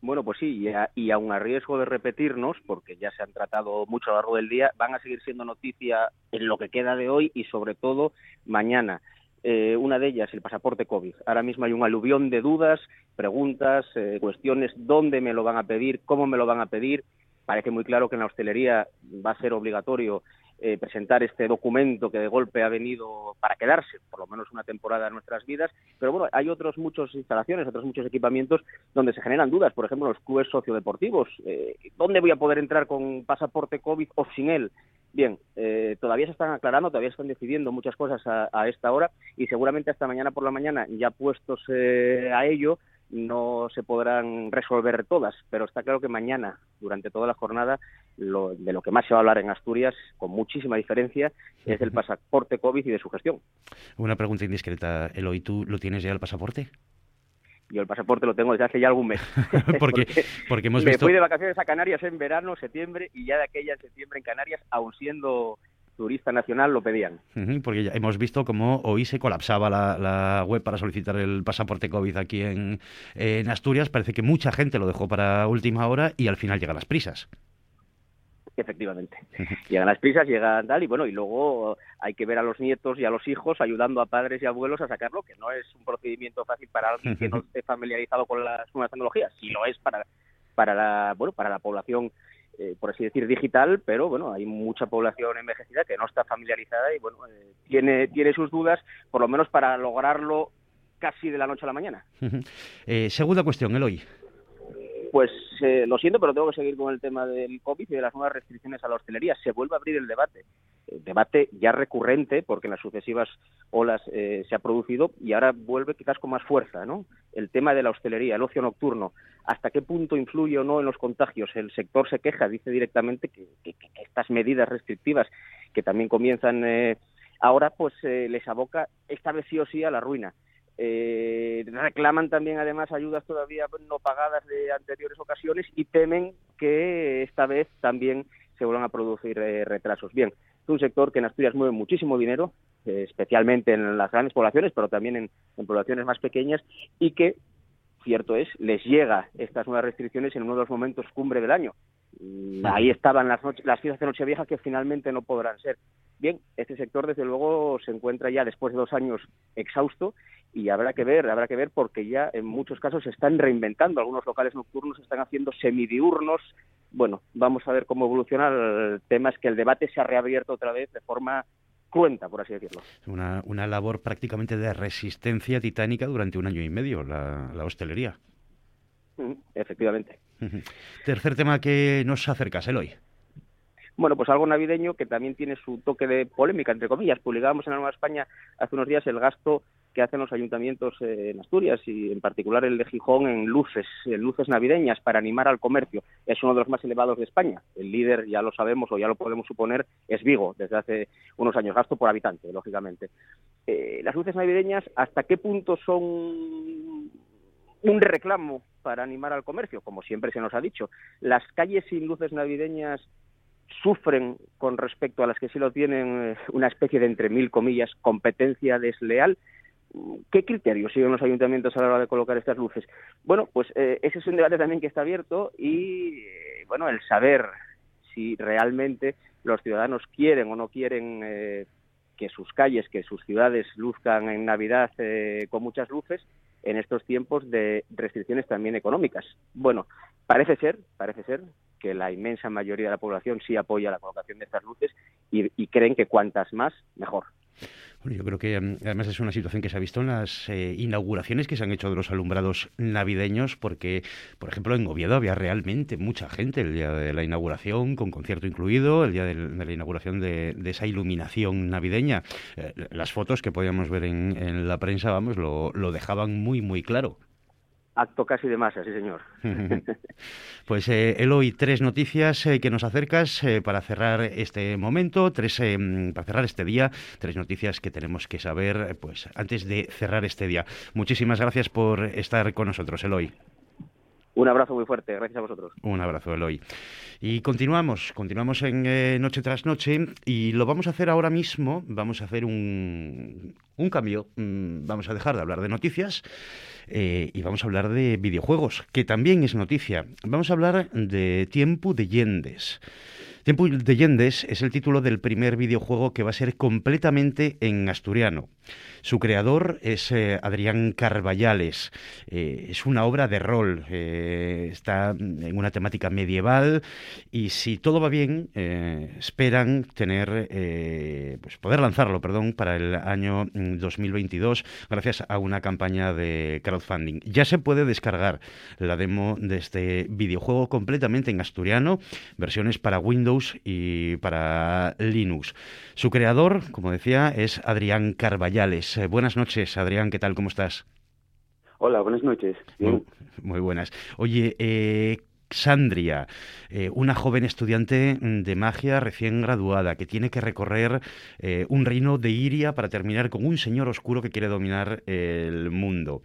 Bueno, pues sí, y, y aun a riesgo de repetirnos, porque ya se han tratado mucho a lo largo del día, van a seguir siendo noticia en lo que queda de hoy y sobre todo mañana. Eh, una de ellas, el pasaporte COVID. Ahora mismo hay un aluvión de dudas, preguntas, eh, cuestiones, dónde me lo van a pedir, cómo me lo van a pedir. Parece muy claro que en la hostelería va a ser obligatorio eh, presentar este documento que de golpe ha venido para quedarse, por lo menos una temporada en nuestras vidas. Pero bueno, hay otros muchos instalaciones, otros muchos equipamientos donde se generan dudas. Por ejemplo, los clubes sociodeportivos. ¿Dónde voy a poder entrar con pasaporte COVID o sin él? Bien, eh, todavía se están aclarando, todavía están decidiendo muchas cosas a, esta hora y seguramente hasta mañana por la mañana, ya puestos eh, a ello, no se podrán resolver todas, pero está claro que mañana, durante toda la jornada, lo, de lo que más se va a hablar en Asturias, con muchísima diferencia, es del pasaporte COVID y de su gestión. Una pregunta indiscreta, Eloy, ¿tú lo tienes ya el pasaporte? Yo el pasaporte lo tengo desde hace ya algún mes. porque, porque, hemos me fui de vacaciones a Canarias en verano, septiembre, y ya de aquella en septiembre en Canarias, aun siendo turista nacional, lo pedían. porque ya hemos visto cómo hoy se colapsaba la, web para solicitar el pasaporte COVID aquí en, en Asturias. Parece que mucha gente lo dejó para última hora y al final llegan las prisas efectivamente. Llegan las prisas, llegan tal, y bueno, y luego hay que ver a los nietos y a los hijos ayudando a padres y abuelos a sacarlo, que no es un procedimiento fácil para alguien que no esté familiarizado con las nuevas tecnologías, sí lo es para, para la, bueno, para la población eh, por así decir, digital, pero bueno, hay mucha población envejecida que no está familiarizada y bueno, eh, tiene, tiene sus dudas, por lo menos para lograrlo casi de la noche a la mañana. eh, segunda cuestión, Eloy. Pues lo siento, pero tengo que seguir con el tema del COVID y de las nuevas restricciones a la hostelería. Se vuelve a abrir el debate. Debate ya recurrente, porque en las sucesivas olas eh, se ha producido y ahora vuelve quizás con más fuerza, ¿no? El tema de la hostelería, el ocio nocturno, hasta qué punto influye o no en los contagios. El sector se queja, dice directamente que, estas medidas restrictivas que también comienzan eh, ahora, pues les aboca esta vez sí o sí a la ruina. Eh, reclaman también además ayudas todavía no pagadas de anteriores ocasiones y temen que esta vez también se vuelvan a producir eh, retrasos. Bien, es un sector que en Asturias mueve muchísimo dinero, eh, especialmente en las grandes poblaciones, pero también en, poblaciones más pequeñas, y que, cierto es, les llega estas nuevas restricciones en uno de los momentos cumbre del año. Ahí estaban las, las fiestas de Nochevieja que finalmente no podrán ser. Bien, este sector desde luego se encuentra ya después de dos años exhausto y habrá que ver, habrá que ver porque ya en muchos casos se están reinventando, algunos locales nocturnos se están haciendo semidiurnos. Bueno, vamos a ver cómo evoluciona el tema, es que el debate se ha reabierto otra vez de forma cruenta, por así decirlo. Una, una labor prácticamente de resistencia titánica durante un año y medio, la, la hostelería. Efectivamente. Tercer tema que nos acercas, Eloy. Bueno, pues algo navideño que también tiene su toque de polémica, entre comillas. Publicábamos en la Nueva España hace unos días el gasto que hacen los ayuntamientos eh, en Asturias y en particular el de Gijón en luces, en luces navideñas para animar al comercio. Es uno de los más elevados de España. El líder, ya lo sabemos o ya lo podemos suponer, es Vigo desde hace unos años, gasto por habitante, lógicamente. Eh, las luces navideñas, ¿hasta qué punto son un reclamo para animar al comercio? Como siempre se nos ha dicho. Las calles sin luces navideñas sufren con respecto a las que sí lo tienen eh, una especie de, entre mil comillas, competencia desleal. ¿Qué criterios siguen los ayuntamientos a la hora de colocar estas luces? Bueno, pues eh, ese es un debate también que está abierto y, eh, bueno, el saber si realmente los ciudadanos quieren o no quieren que sus calles, que sus ciudades luzcan en Navidad con muchas luces en estos tiempos de restricciones también económicas. Bueno, parece ser, parece ser que la inmensa mayoría de la población sí apoya la colocación de estas luces y creen que cuantas más, mejor. Bueno, yo creo que mm, además es una situación que se ha visto en las eh, inauguraciones que se han hecho de los alumbrados navideños, porque, por ejemplo, en Oviedo había realmente mucha gente el día de la inauguración, con concierto incluido, el día de, la inauguración de, esa iluminación navideña. Eh, las fotos que podíamos ver en, la prensa, vamos, lo, lo dejaban muy, muy claro acto casi de masa, sí señor. pues eh, Eloy, tres noticias eh, que nos acercas eh, para cerrar este momento, tres para cerrar este día, tres noticias que tenemos que saber pues antes de cerrar este día. Muchísimas gracias por estar con nosotros, Eloy. Un abrazo muy fuerte, gracias a vosotros. Un abrazo, Eloy. Y continuamos, continuamos en eh, Noche tras Noche y lo vamos a hacer ahora mismo, vamos a hacer un, un cambio, mm, vamos a dejar de hablar de noticias eh, y vamos a hablar de videojuegos, que también es noticia. Vamos a hablar de Tiempo de Yendes. Tiempo de Yendes es el título del primer videojuego que va a ser completamente en asturiano. Su creador es eh, Adrián Carballales. Eh, es una obra de rol. Eh, está en una temática medieval y si todo va bien, esperan tener, pues poder lanzarlo, perdón, para el año 2022 mm, gracias a una campaña de crowdfunding. Ya se puede descargar la demo de este videojuego completamente en asturiano, versiones para Windows y para Linux. Su creador, como decía, es Adrián Carballales. Eh, buenas noches, Adrián, ¿qué tal? ¿Cómo estás? Hola, buenas noches. Muy, buenas. Oye, eh, Xandria, eh, una joven estudiante de magia recién graduada que tiene que recorrer un reino de Iria para terminar con un señor oscuro que quiere dominar el mundo.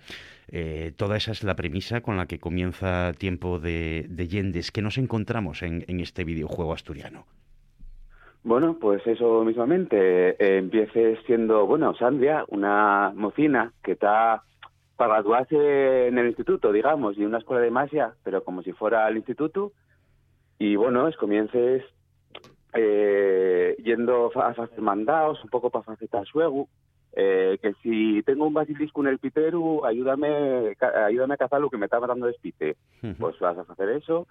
Toda esa es la premisa con la que comienza Tiempo de, de Yendes, que nos encontramos en este videojuego asturiano. Bueno, pues eso mismamente. Eh, empieces siendo, bueno, Sandria, una mocina que está para graduarse en el instituto, digamos, y una escuela de magia, pero como si fuera al instituto. Y bueno, es comiences eh, yendo a hacer mandados, un poco para hacer suego. Eh, que si tengo un basilisco en el piteru, ayúdame, ayúdame a cazar lo que me está matando de espite. Pues vas a hacer eso.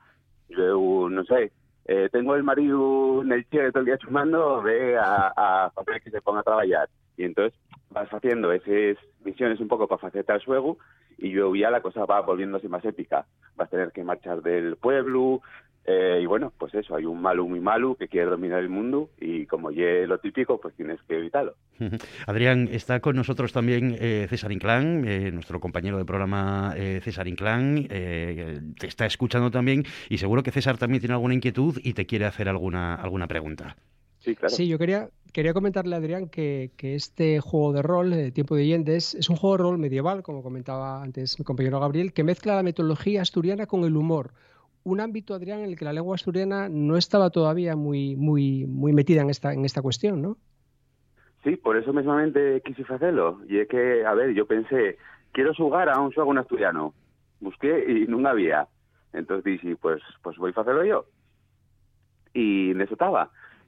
Luego, no sé, eh, tengo el marido en el cielo todo el día chumando, ve a, a que se ponga a trabajar. Y entonces vas haciendo esas misiones un poco para facilitar el juego y yo ya la cosa va volviéndose más épica. Vas a tener que marchar del pueblo, eh, y bueno, pues eso, hay un malo muy malo que quiere dominar el mundo y como ya lo típico, pues tienes que evitarlo. Adrián, está con nosotros también eh, César Inclán, eh, nuestro compañero de programa César Inclán, te está escuchando también y seguro que César también tiene alguna inquietud y te quiere hacer alguna, alguna pregunta. Sí, claro. Sí, yo quería, quería comentarle a Adrián que, que este juego de rol, de Tiempo de Yendes, es un juego de rol medieval, como comentaba antes mi compañero Gabriel, que mezcla la mitología asturiana con el humor un ámbito, Adrián, en el que la lengua asturiana no estaba todavía muy, muy, muy metida en esta, en esta cuestión, ¿no? Sí, por eso mismamente quise hacerlo. Y es que, a ver, yo pensé, quiero jugar a un juego en asturiano. Busqué y no había. Entonces dije, pues, pues voy a hacerlo yo. Y en eso.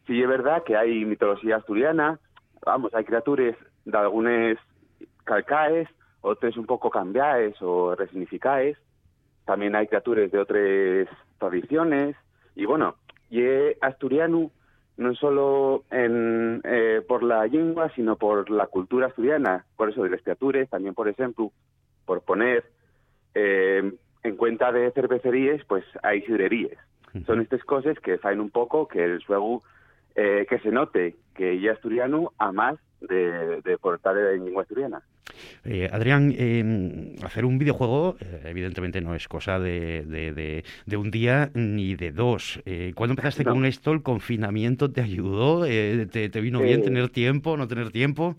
Sí, es verdad que hay mitología asturiana, vamos, hay criaturas de algunas calcaes, otras un poco cambiaes o resignificaes, también hay criaturas de otras tradiciones y bueno, y asturiano no solo en, eh, por la lengua, sino por la cultura asturiana, por eso de las criaturas, también por ejemplo, por poner eh, en cuenta de cervecerías, pues hay sidrerías. Son estas cosas que hacen un poco que el juego eh, que se note que ya asturiano a más de, de portar en lengua asturiana. Eh, Adrián, em, hacer un videojuego eh, evidentemente no es cosa de, de, un día ni de dos. Eh, ¿Cuándo empezaste con esto? ¿El confinamiento te ayudó? Eh, te, vino bien tener tiempo, no tener tiempo?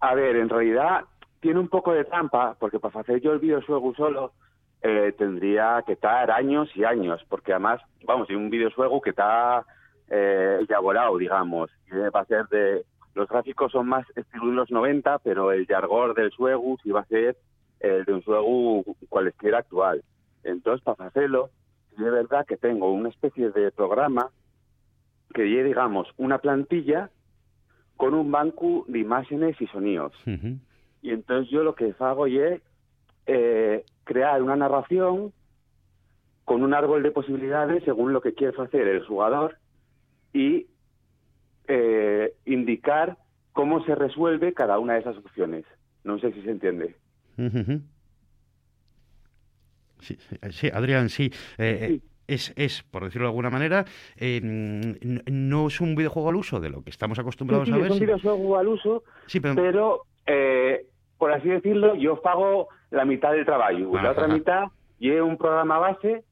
A ver, en realidad tiene un poco de trampa, porque para hacer yo el videojuego solo tendría que estar años y años, porque además, vamos, hay un videojuego que está elaborado, digamos, y va a ser de los gráficos son más estilo de los 90, pero el jargón del suegu sí va a ser el de un suegu cualquiera actual. Entonces, para hacerlo, es verdad que tengo una especie de programa que lleve, digamos, una plantilla con un banco de imágenes y sonidos. Y entonces yo lo que hago es eh, crear una narración con un árbol de posibilidades según lo que quiere hacer el jugador y eh, indicar cómo se resuelve cada una de esas opciones. No sé si se entiende. sí, sí, Adrián, sí. Eh, es, es, por decirlo de alguna manera, eh, no es un videojuego al uso de lo que estamos acostumbrados a ver. Es un videojuego al uso, pero, eh, por así decirlo, yo pago la mitad del trabajo. la otra mitad y un programa base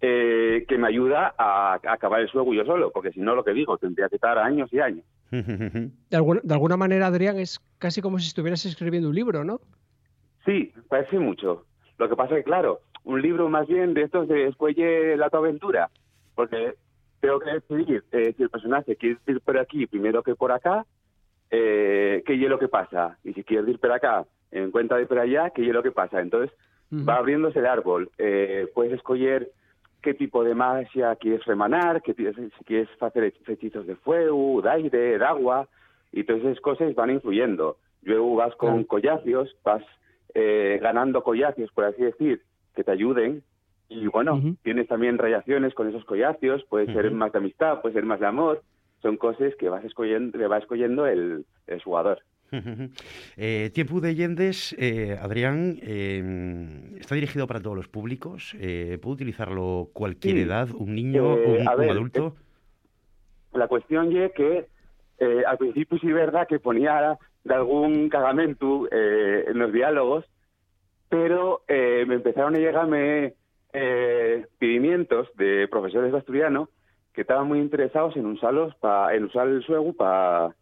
eh, que me ayuda a, acabar el juego yo solo, porque si no, lo que digo, tendría que estar años y años. De alguna, de alguna manera, Adrián, es casi como si estuvieras escribiendo un libro, ¿no? Sí, parece mucho. Lo que pasa es que, claro, un libro más bien de estos de Escuelle la tu aventura, porque tengo que decidir eh, si el personaje quiere ir por aquí primero que por acá, eh, qué es lo que pasa, y si quiere ir por acá en cuenta de por allá, qué es lo que pasa. Entonces va abriéndose el árbol, eh, puedes escoger qué tipo de magia quieres remanar, qué, si quieres hacer hechizos de fuego, de aire, de agua, y todas esas cosas van influyendo. Luego vas con collacios, vas ganando collacios, por así decir, que te ayuden. Y bueno, tienes también radiaciones con esos collacios, puede ser más de amistad, puede ser más de amor. Son cosas que vas escogiendo, le va escogiendo el, jugador. eh, Tiempo de Yendes, eh, Adrián, eh, está dirigido para todos los públicos. Eh, ¿Puede utilizarlo cualquier edad, un niño, un, adulto? la cuestión es que al principio sí es verdad que ponía de algún cagamento en los diálogos, pero eh, me empezaron a llegarme eh, pidimientos de profesores de asturiano que estaban muy interesados en usarlos pa, en usar el suego para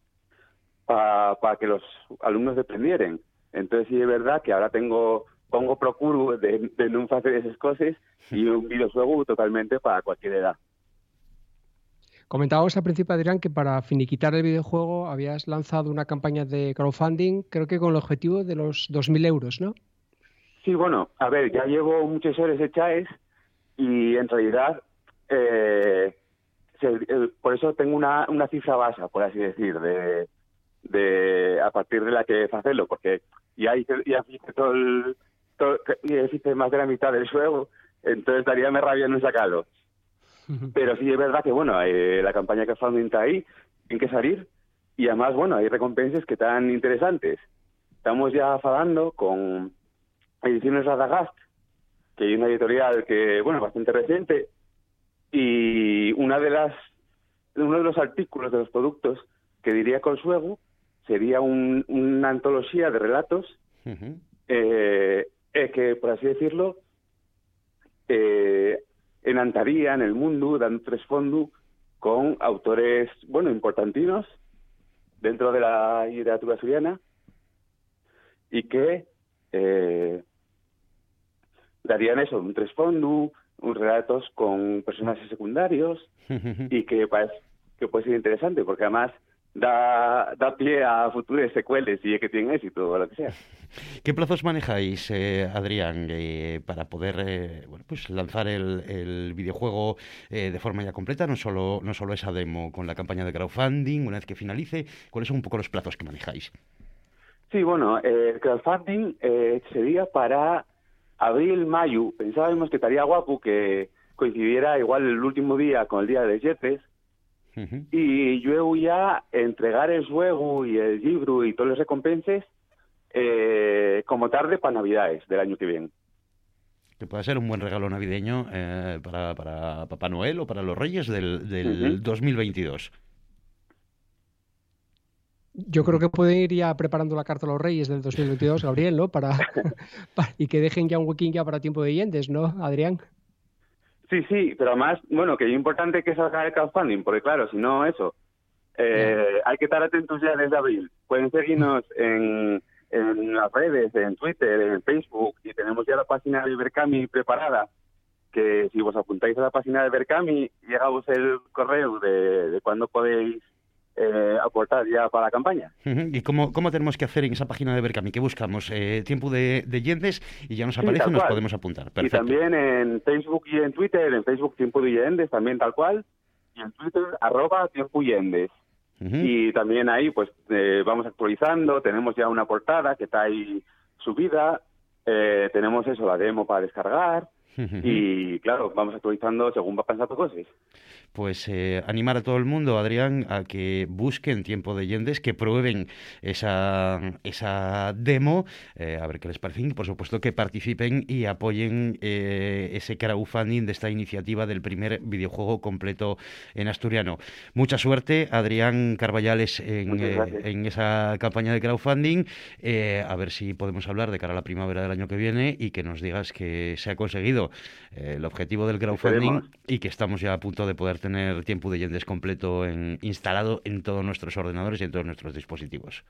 para que los alumnos dependieren. Entonces sí es verdad que ahora tengo pongo procuro de, de no hacer esas cosas y un videojuego totalmente para cualquier edad. Comentábamos al principio, Adrián, que para finiquitar el videojuego habías lanzado una campaña de crowdfunding, creo que con el objetivo de los 2.000 euros, ¿no? Sí, bueno, a ver, ya llevo muchas horas hechas y en realidad eh, eh, por eso tengo una, una cifra base, por así decir, de, de a partir de la que hacerlo, porque ya hice, ya hice todo el, todo, ya hice más de la mitad del juego, entonces daríame rabia no sacarlo. Pero sí es verdad que, bueno, eh, la campaña que está ahí, tiene que salir, y además, bueno, hay recompensas que están interesantes. Estamos ya falando con Ediciones Radagast, que hay una editorial que, bueno, bastante reciente, y una de las, uno de los artículos de los productos que diría Consuego sería un, una antología de relatos eh, eh, que, por así decirlo, eh, enantaría en el mundo, dando tres fondos con autores, bueno, importantinos dentro de la literatura suriana y que eh, darían eso, un tres fondos, un relatos con personajes secundarios y que, que puede ser interesante porque además da, da pie a futuras secuelas y que tienen éxito o lo que sea. ¿Qué plazos manejáis, eh, Adrián, eh, para poder eh, bueno, pues lanzar el, el videojuego de forma ya completa? No solo, no solo esa demo con la campaña de crowdfunding, una vez que finalice, ¿cuáles son un poco los plazos que manejáis? Sí, bueno, el crowdfunding sería para abril, mayo, pensábamos que estaría guapo que coincidiera igual el último día con el día de Jefes y luego ya entregar el juego y el libro y todos los recompensas eh, como tarde para Navidades del año que viene. Que pueda ser un buen regalo navideño eh, para, para Papá Noel o para los Reyes del, del 2022. Yo creo que pueden ir ya preparando la carta a los Reyes del 2022, Gabriel, ¿no? Para, y que dejen ya un huequín ya para tiempo de Yendes, ¿no, Adrián? Sí, sí, pero además, bueno, que es importante que salga el crowdfunding, porque claro, si no, eso, eh, hay que estar atentos ya desde abril. Pueden seguirnos en, en las redes, en Twitter, en Facebook, y tenemos ya la página de Berkami preparada, que si vos apuntáis a la página de Berkami, llegamos el correo de, de cuándo podéis eh, aportar ya para la campaña. ¿Y cómo, cómo tenemos que hacer en esa página de Berkami? ¿Qué buscamos? Eh, tiempo de, de Yendes y ya nos aparece y nos podemos apuntar. Y también en Facebook y en Twitter, en Facebook Tiempo de Yendes también tal cual, y en Twitter arroba Tiempo Yendes. Y también ahí pues eh, vamos actualizando, tenemos ya una portada que está ahí subida, tenemos eso, la demo para descargar, y claro, vamos actualizando según va pasando cosas. Pues eh, animar a todo el mundo, Adrián, a que busquen Tiempo de Yendes, que prueben esa, esa demo, eh, a ver qué les parece, y por supuesto que participen y apoyen eh, ese crowdfunding de esta iniciativa del primer videojuego completo en asturiano. Mucha suerte, Adrián Carballales, en, en esa campaña de crowdfunding, a ver si podemos hablar de cara a la primavera del año que viene y que nos digas que se ha conseguido el objetivo del crowdfunding y que estamos ya a punto de poder tener tiempo de Yendes completo en, instalado en todos nuestros ordenadores y en todos nuestros dispositivos.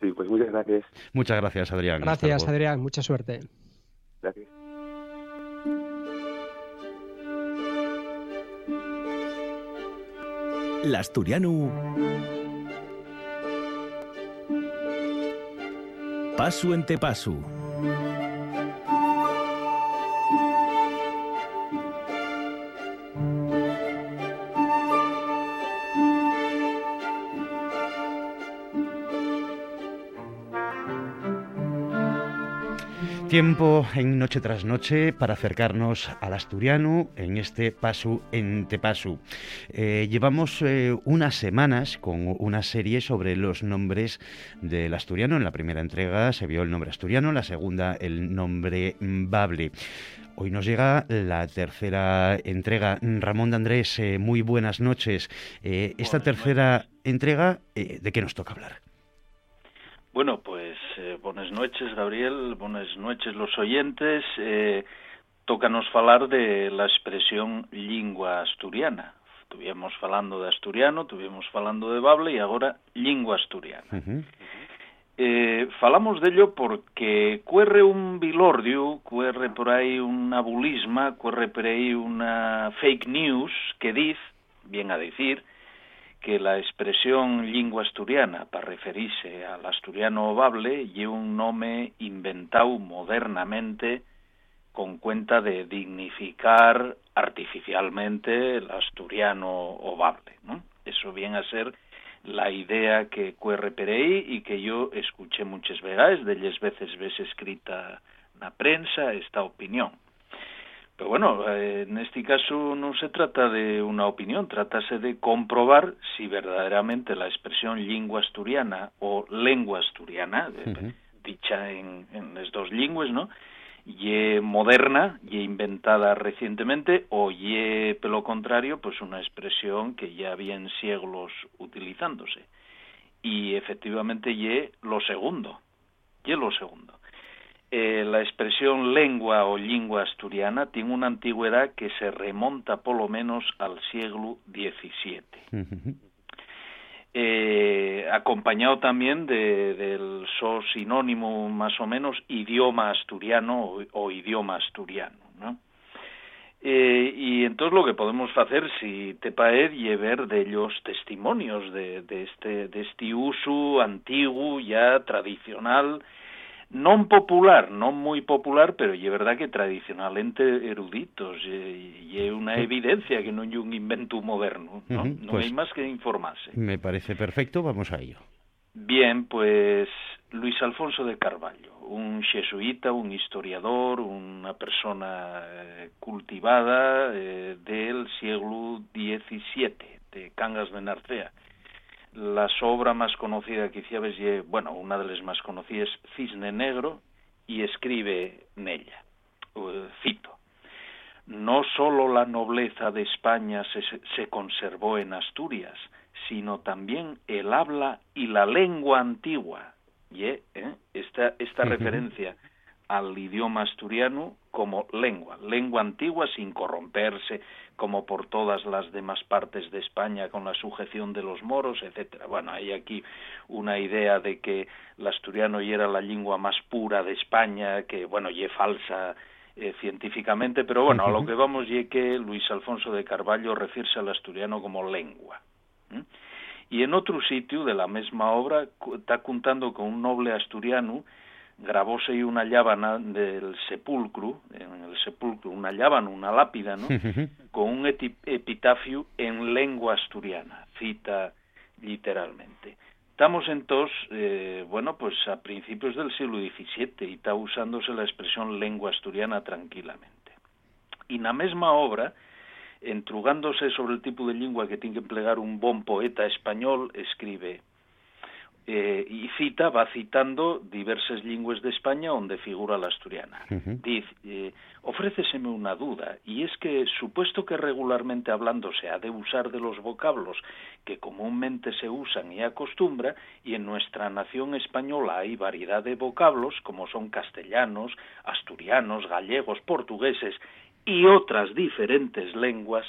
Sí, pues muchas gracias. Muchas gracias, Adrián. Gracias, Adrián. Mucha suerte. Gracias. L'Asturiano Paso ente paso. Tiempo en Noche tras Noche para acercarnos al asturiano en este Pasu en Tepasu. Eh, llevamos eh, unas semanas con una serie sobre los nombres del asturiano. En la primera entrega se vio el nombre asturiano, en la segunda el nombre bable. Hoy nos llega la tercera entrega. Ramón de Andrés, eh, muy buenas noches. esta tercera entrega, ¿de qué nos toca hablar? Bueno, pues eh, buenas noches, Gabriel, buenas noches los oyentes. Eh, tócanos falar de la expresión lingua asturiana. Estuvimos falando de asturiano, estuvimos falando de bable y ahora lingua asturiana. eh, falamos de ello porque cuerre un bilordio, cuerre por ahí una bulisma, cuerre por ahí una fake news que dice, bien a decir, que la expresión lingua asturiana para referirse al asturiano ovable y un nombre inventado modernamente con cuenta de dignificar artificialmente el asturiano ovable. ¿no? Eso viene a ser la idea que cuerre Perey y que yo escuché muchas veces, de veces ves escrita la prensa esta opinión. Pero bueno, eh, en este caso no se trata de una opinión, trátase de comprobar si verdaderamente la expresión lengua asturiana o lengua asturiana, dicha en, en, las dos lenguas, ¿no? Y moderna, y inventada recientemente, o y, por lo contrario, pues una expresión que ya había en siglos utilizándose. Y efectivamente, y lo segundo, y lo segundo. Eh, la expresión lengua o lingua asturiana tiene una antigüedad que se remonta por lo menos al siglo XVII. Eh, acompañado también de, del so sinónimo más o menos idioma asturiano o, idioma asturiano, ¿no? Eh, y entonces lo que podemos hacer, si te paed, y ver de ellos testimonios de, de, este, de este uso antiguo, ya tradicional, non popular, non moi popular, pero é verdad que tradicionalmente eruditos, e é unha evidencia que non é un invento moderno, non, uh -huh, non pues, hai máis que informarse. Me parece perfecto, vamos a ello. Bien, pues Luis Alfonso de Carballo, un xesuita, un historiador, unha persona eh, cultivada eh, del siglo XVII, de Cangas de Narcea, la obra más conocida que hicieron, bueno, una de las más conocidas es Cisne Negro, y escribe en ella, uh, cito, no solo la nobleza de España se, se conservó en Asturias, sino también el habla y la lengua antigua. Y ¿eh? esta, esta referencia al idioma asturiano como lengua, lengua antigua sin corromperse, como por todas las demás partes de España con la sujeción de los moros, etcétera. Bueno, hay aquí una idea de que el asturiano ya era la lengua más pura de España, que bueno, y es falsa eh, científicamente, pero bueno, a lo que vamos y que Luis Alfonso de Carballo refiere al asturiano como lengua. Y en otro sitio de la misma obra está contando con un noble asturiano grabóse una llábana del sepulcro, en el sepulcro, una llábana, una lápida, ¿no? con un epitafio en lengua asturiana, cita literalmente. Estamos entonces, eh, bueno, pues a principios del siglo XVII y está usándose la expresión lengua asturiana tranquilamente. E na mesma obra, entrugándose sobre el tipo de lingua que ten que emplegar un bon poeta español, escribe eh, y cita, va citando diversas lingües de España donde figura la asturiana. Uh -huh. Dice, eh, ofréceseme una duda, y es que, supuesto que regularmente hablando se ha de usar de los vocablos que comúnmente se usan y acostumbra, y en nuestra nación española hay variedad de vocablos, como son castellanos, asturianos, gallegos, portugueses y otras diferentes lenguas,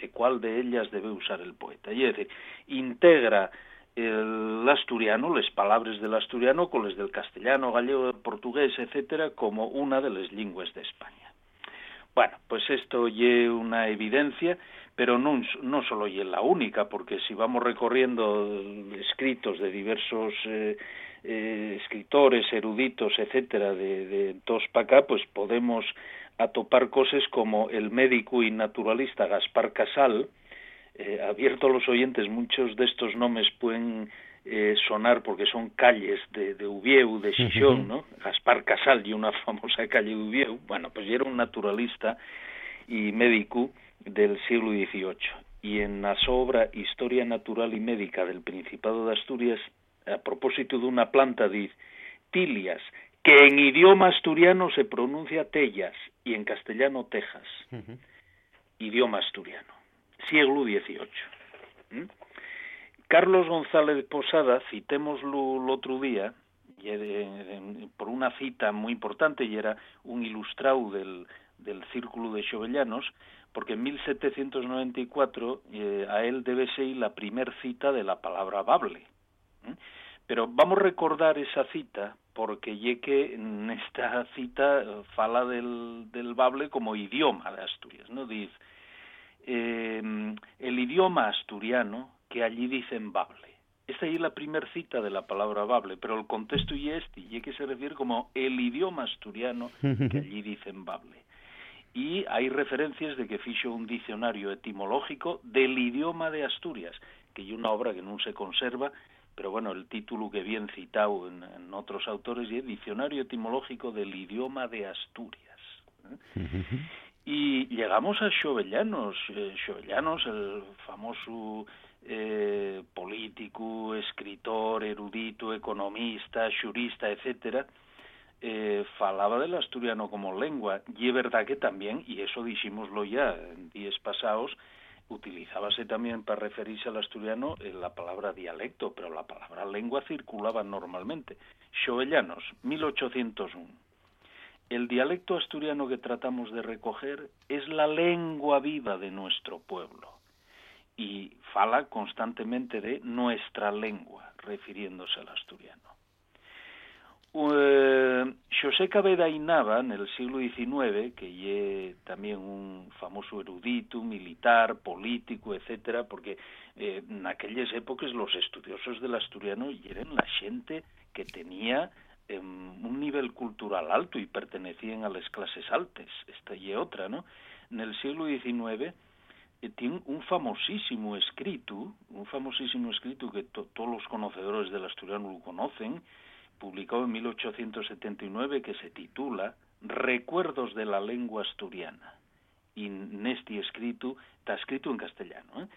¿de cuál de ellas debe usar el poeta? Y es decir, integra el asturiano, les palabras del asturiano con les del castellano, gallego, portugués, etcétera, como una de las lingües de España. Bueno, pues esto ye una evidencia, pero no, no solo ye la única, porque si vamos recorriendo escritos de diversos eh, eh, escritores, eruditos, etcétera, de, de todos para acá, pues podemos atopar cosas como el médico y naturalista Gaspar Casal, eh, abierto a los oyentes, muchos de estos nombres pueden eh, sonar porque son calles de, de Ubieu, de Xixón, ¿no? Gaspar Casal y una famosa calle de Ubieu. Bueno, pues era un naturalista y médico del siglo XVIII. Y en la obra Historia Natural y Médica del Principado de Asturias, a propósito de una planta, dice, tilias, que en idioma asturiano se pronuncia tellas y en castellano tejas. Uh -huh. Idioma asturiano siglo XVIII. ¿Mm? Carlos González Posada, citémoslo el otro día, eh, por una cita muy importante, y era un ilustrado del, del Círculo de Xovellanos, porque en 1794 eh, a él debe ser la primer cita de la palabra bable. ¿Mm? Pero vamos a recordar esa cita porque ye que en esta cita fala del, del bable como idioma de Asturias, ¿no? Dice, eh, el idioma asturiano que allí dicen bable. Esta es la primera cita de la palabra bable, pero el contexto y este, y que se refiere como el idioma asturiano que allí dicen bable. Y hay referencias de que fichó un diccionario etimológico del idioma de Asturias, que hay una obra que no se conserva, pero bueno, el título que bien citado en, en otros autores es Diccionario etimológico del idioma de Asturias. ¿eh? Y llegamos a Xovellanos, eh, Xovellanos, el famoso eh, político, escritor, erudito, economista, jurista, etcétera, eh, falaba del asturiano como lengua. Y es verdad que también, y eso dijimoslo ya en días pasados, utilizábase también para referirse al asturiano en la palabra dialecto, pero la palabra lengua circulaba normalmente. Xovellanos, 1801 el dialecto asturiano que tratamos de recoger es la lengua viva de nuestro pueblo y fala constantemente de nuestra lengua, refiriéndose al asturiano. Uh, José Cabeda Inaba, en el siglo XIX, que es también un famoso erudito, militar, político, etcétera, porque eh, en aquellas épocas los estudiosos del asturiano eran la gente que tenía en un nivel cultural alto y pertenecían a las clases altas. Esta y otra, ¿no? En el siglo XIX eh, tiene un famosísimo escrito, un famosísimo escrito que to todos los conocedores del asturiano lo conocen, publicado en 1879, que se titula Recuerdos de la lengua asturiana. Y en este escrito, está escrito en castellano, ¿eh?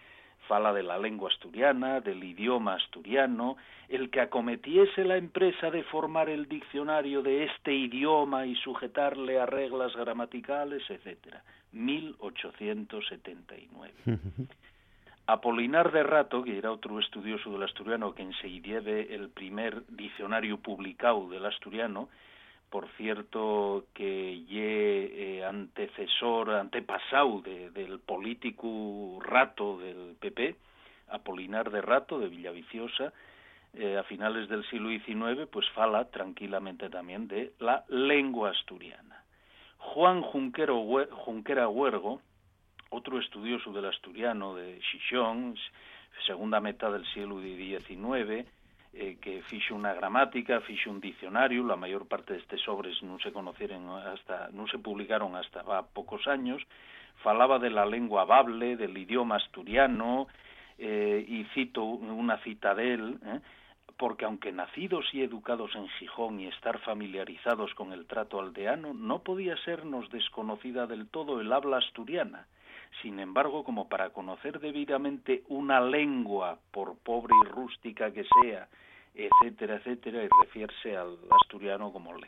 Fala de la lengua asturiana, del idioma asturiano, el que acometiese la empresa de formar el diccionario de este idioma y sujetarle a reglas gramaticales, etcétera. 1879. Apolinar de Rato, que era otro estudioso del asturiano que enseguida el primer diccionario publicado del asturiano, por cierto que ye eh, antecesor, antepasado de, del político Rato del PP, Apolinar de Rato de Villaviciosa, eh, a finales del siglo XIX, pues fala tranquilamente también de la lengua asturiana. Juan Junquero, Junquera Huergo, otro estudioso del asturiano de Xixón, segunda mitad del siglo XIX, eh, que fixe unha gramática, fixe un diccionario, la mayor parte destes sobres non se conocieron hasta, non se publicaron hasta va pocos años, falaba de la lengua bable, del idioma asturiano, eh, y cito una cita de él, eh, porque aunque nacidos y educados en Gijón y estar familiarizados con el trato aldeano, no podía sernos desconocida del todo el habla asturiana. Sin embargo, como para conocer debidamente una lengua, por pobre y rústica que sea, etcétera, etcétera, y refiere al asturiano como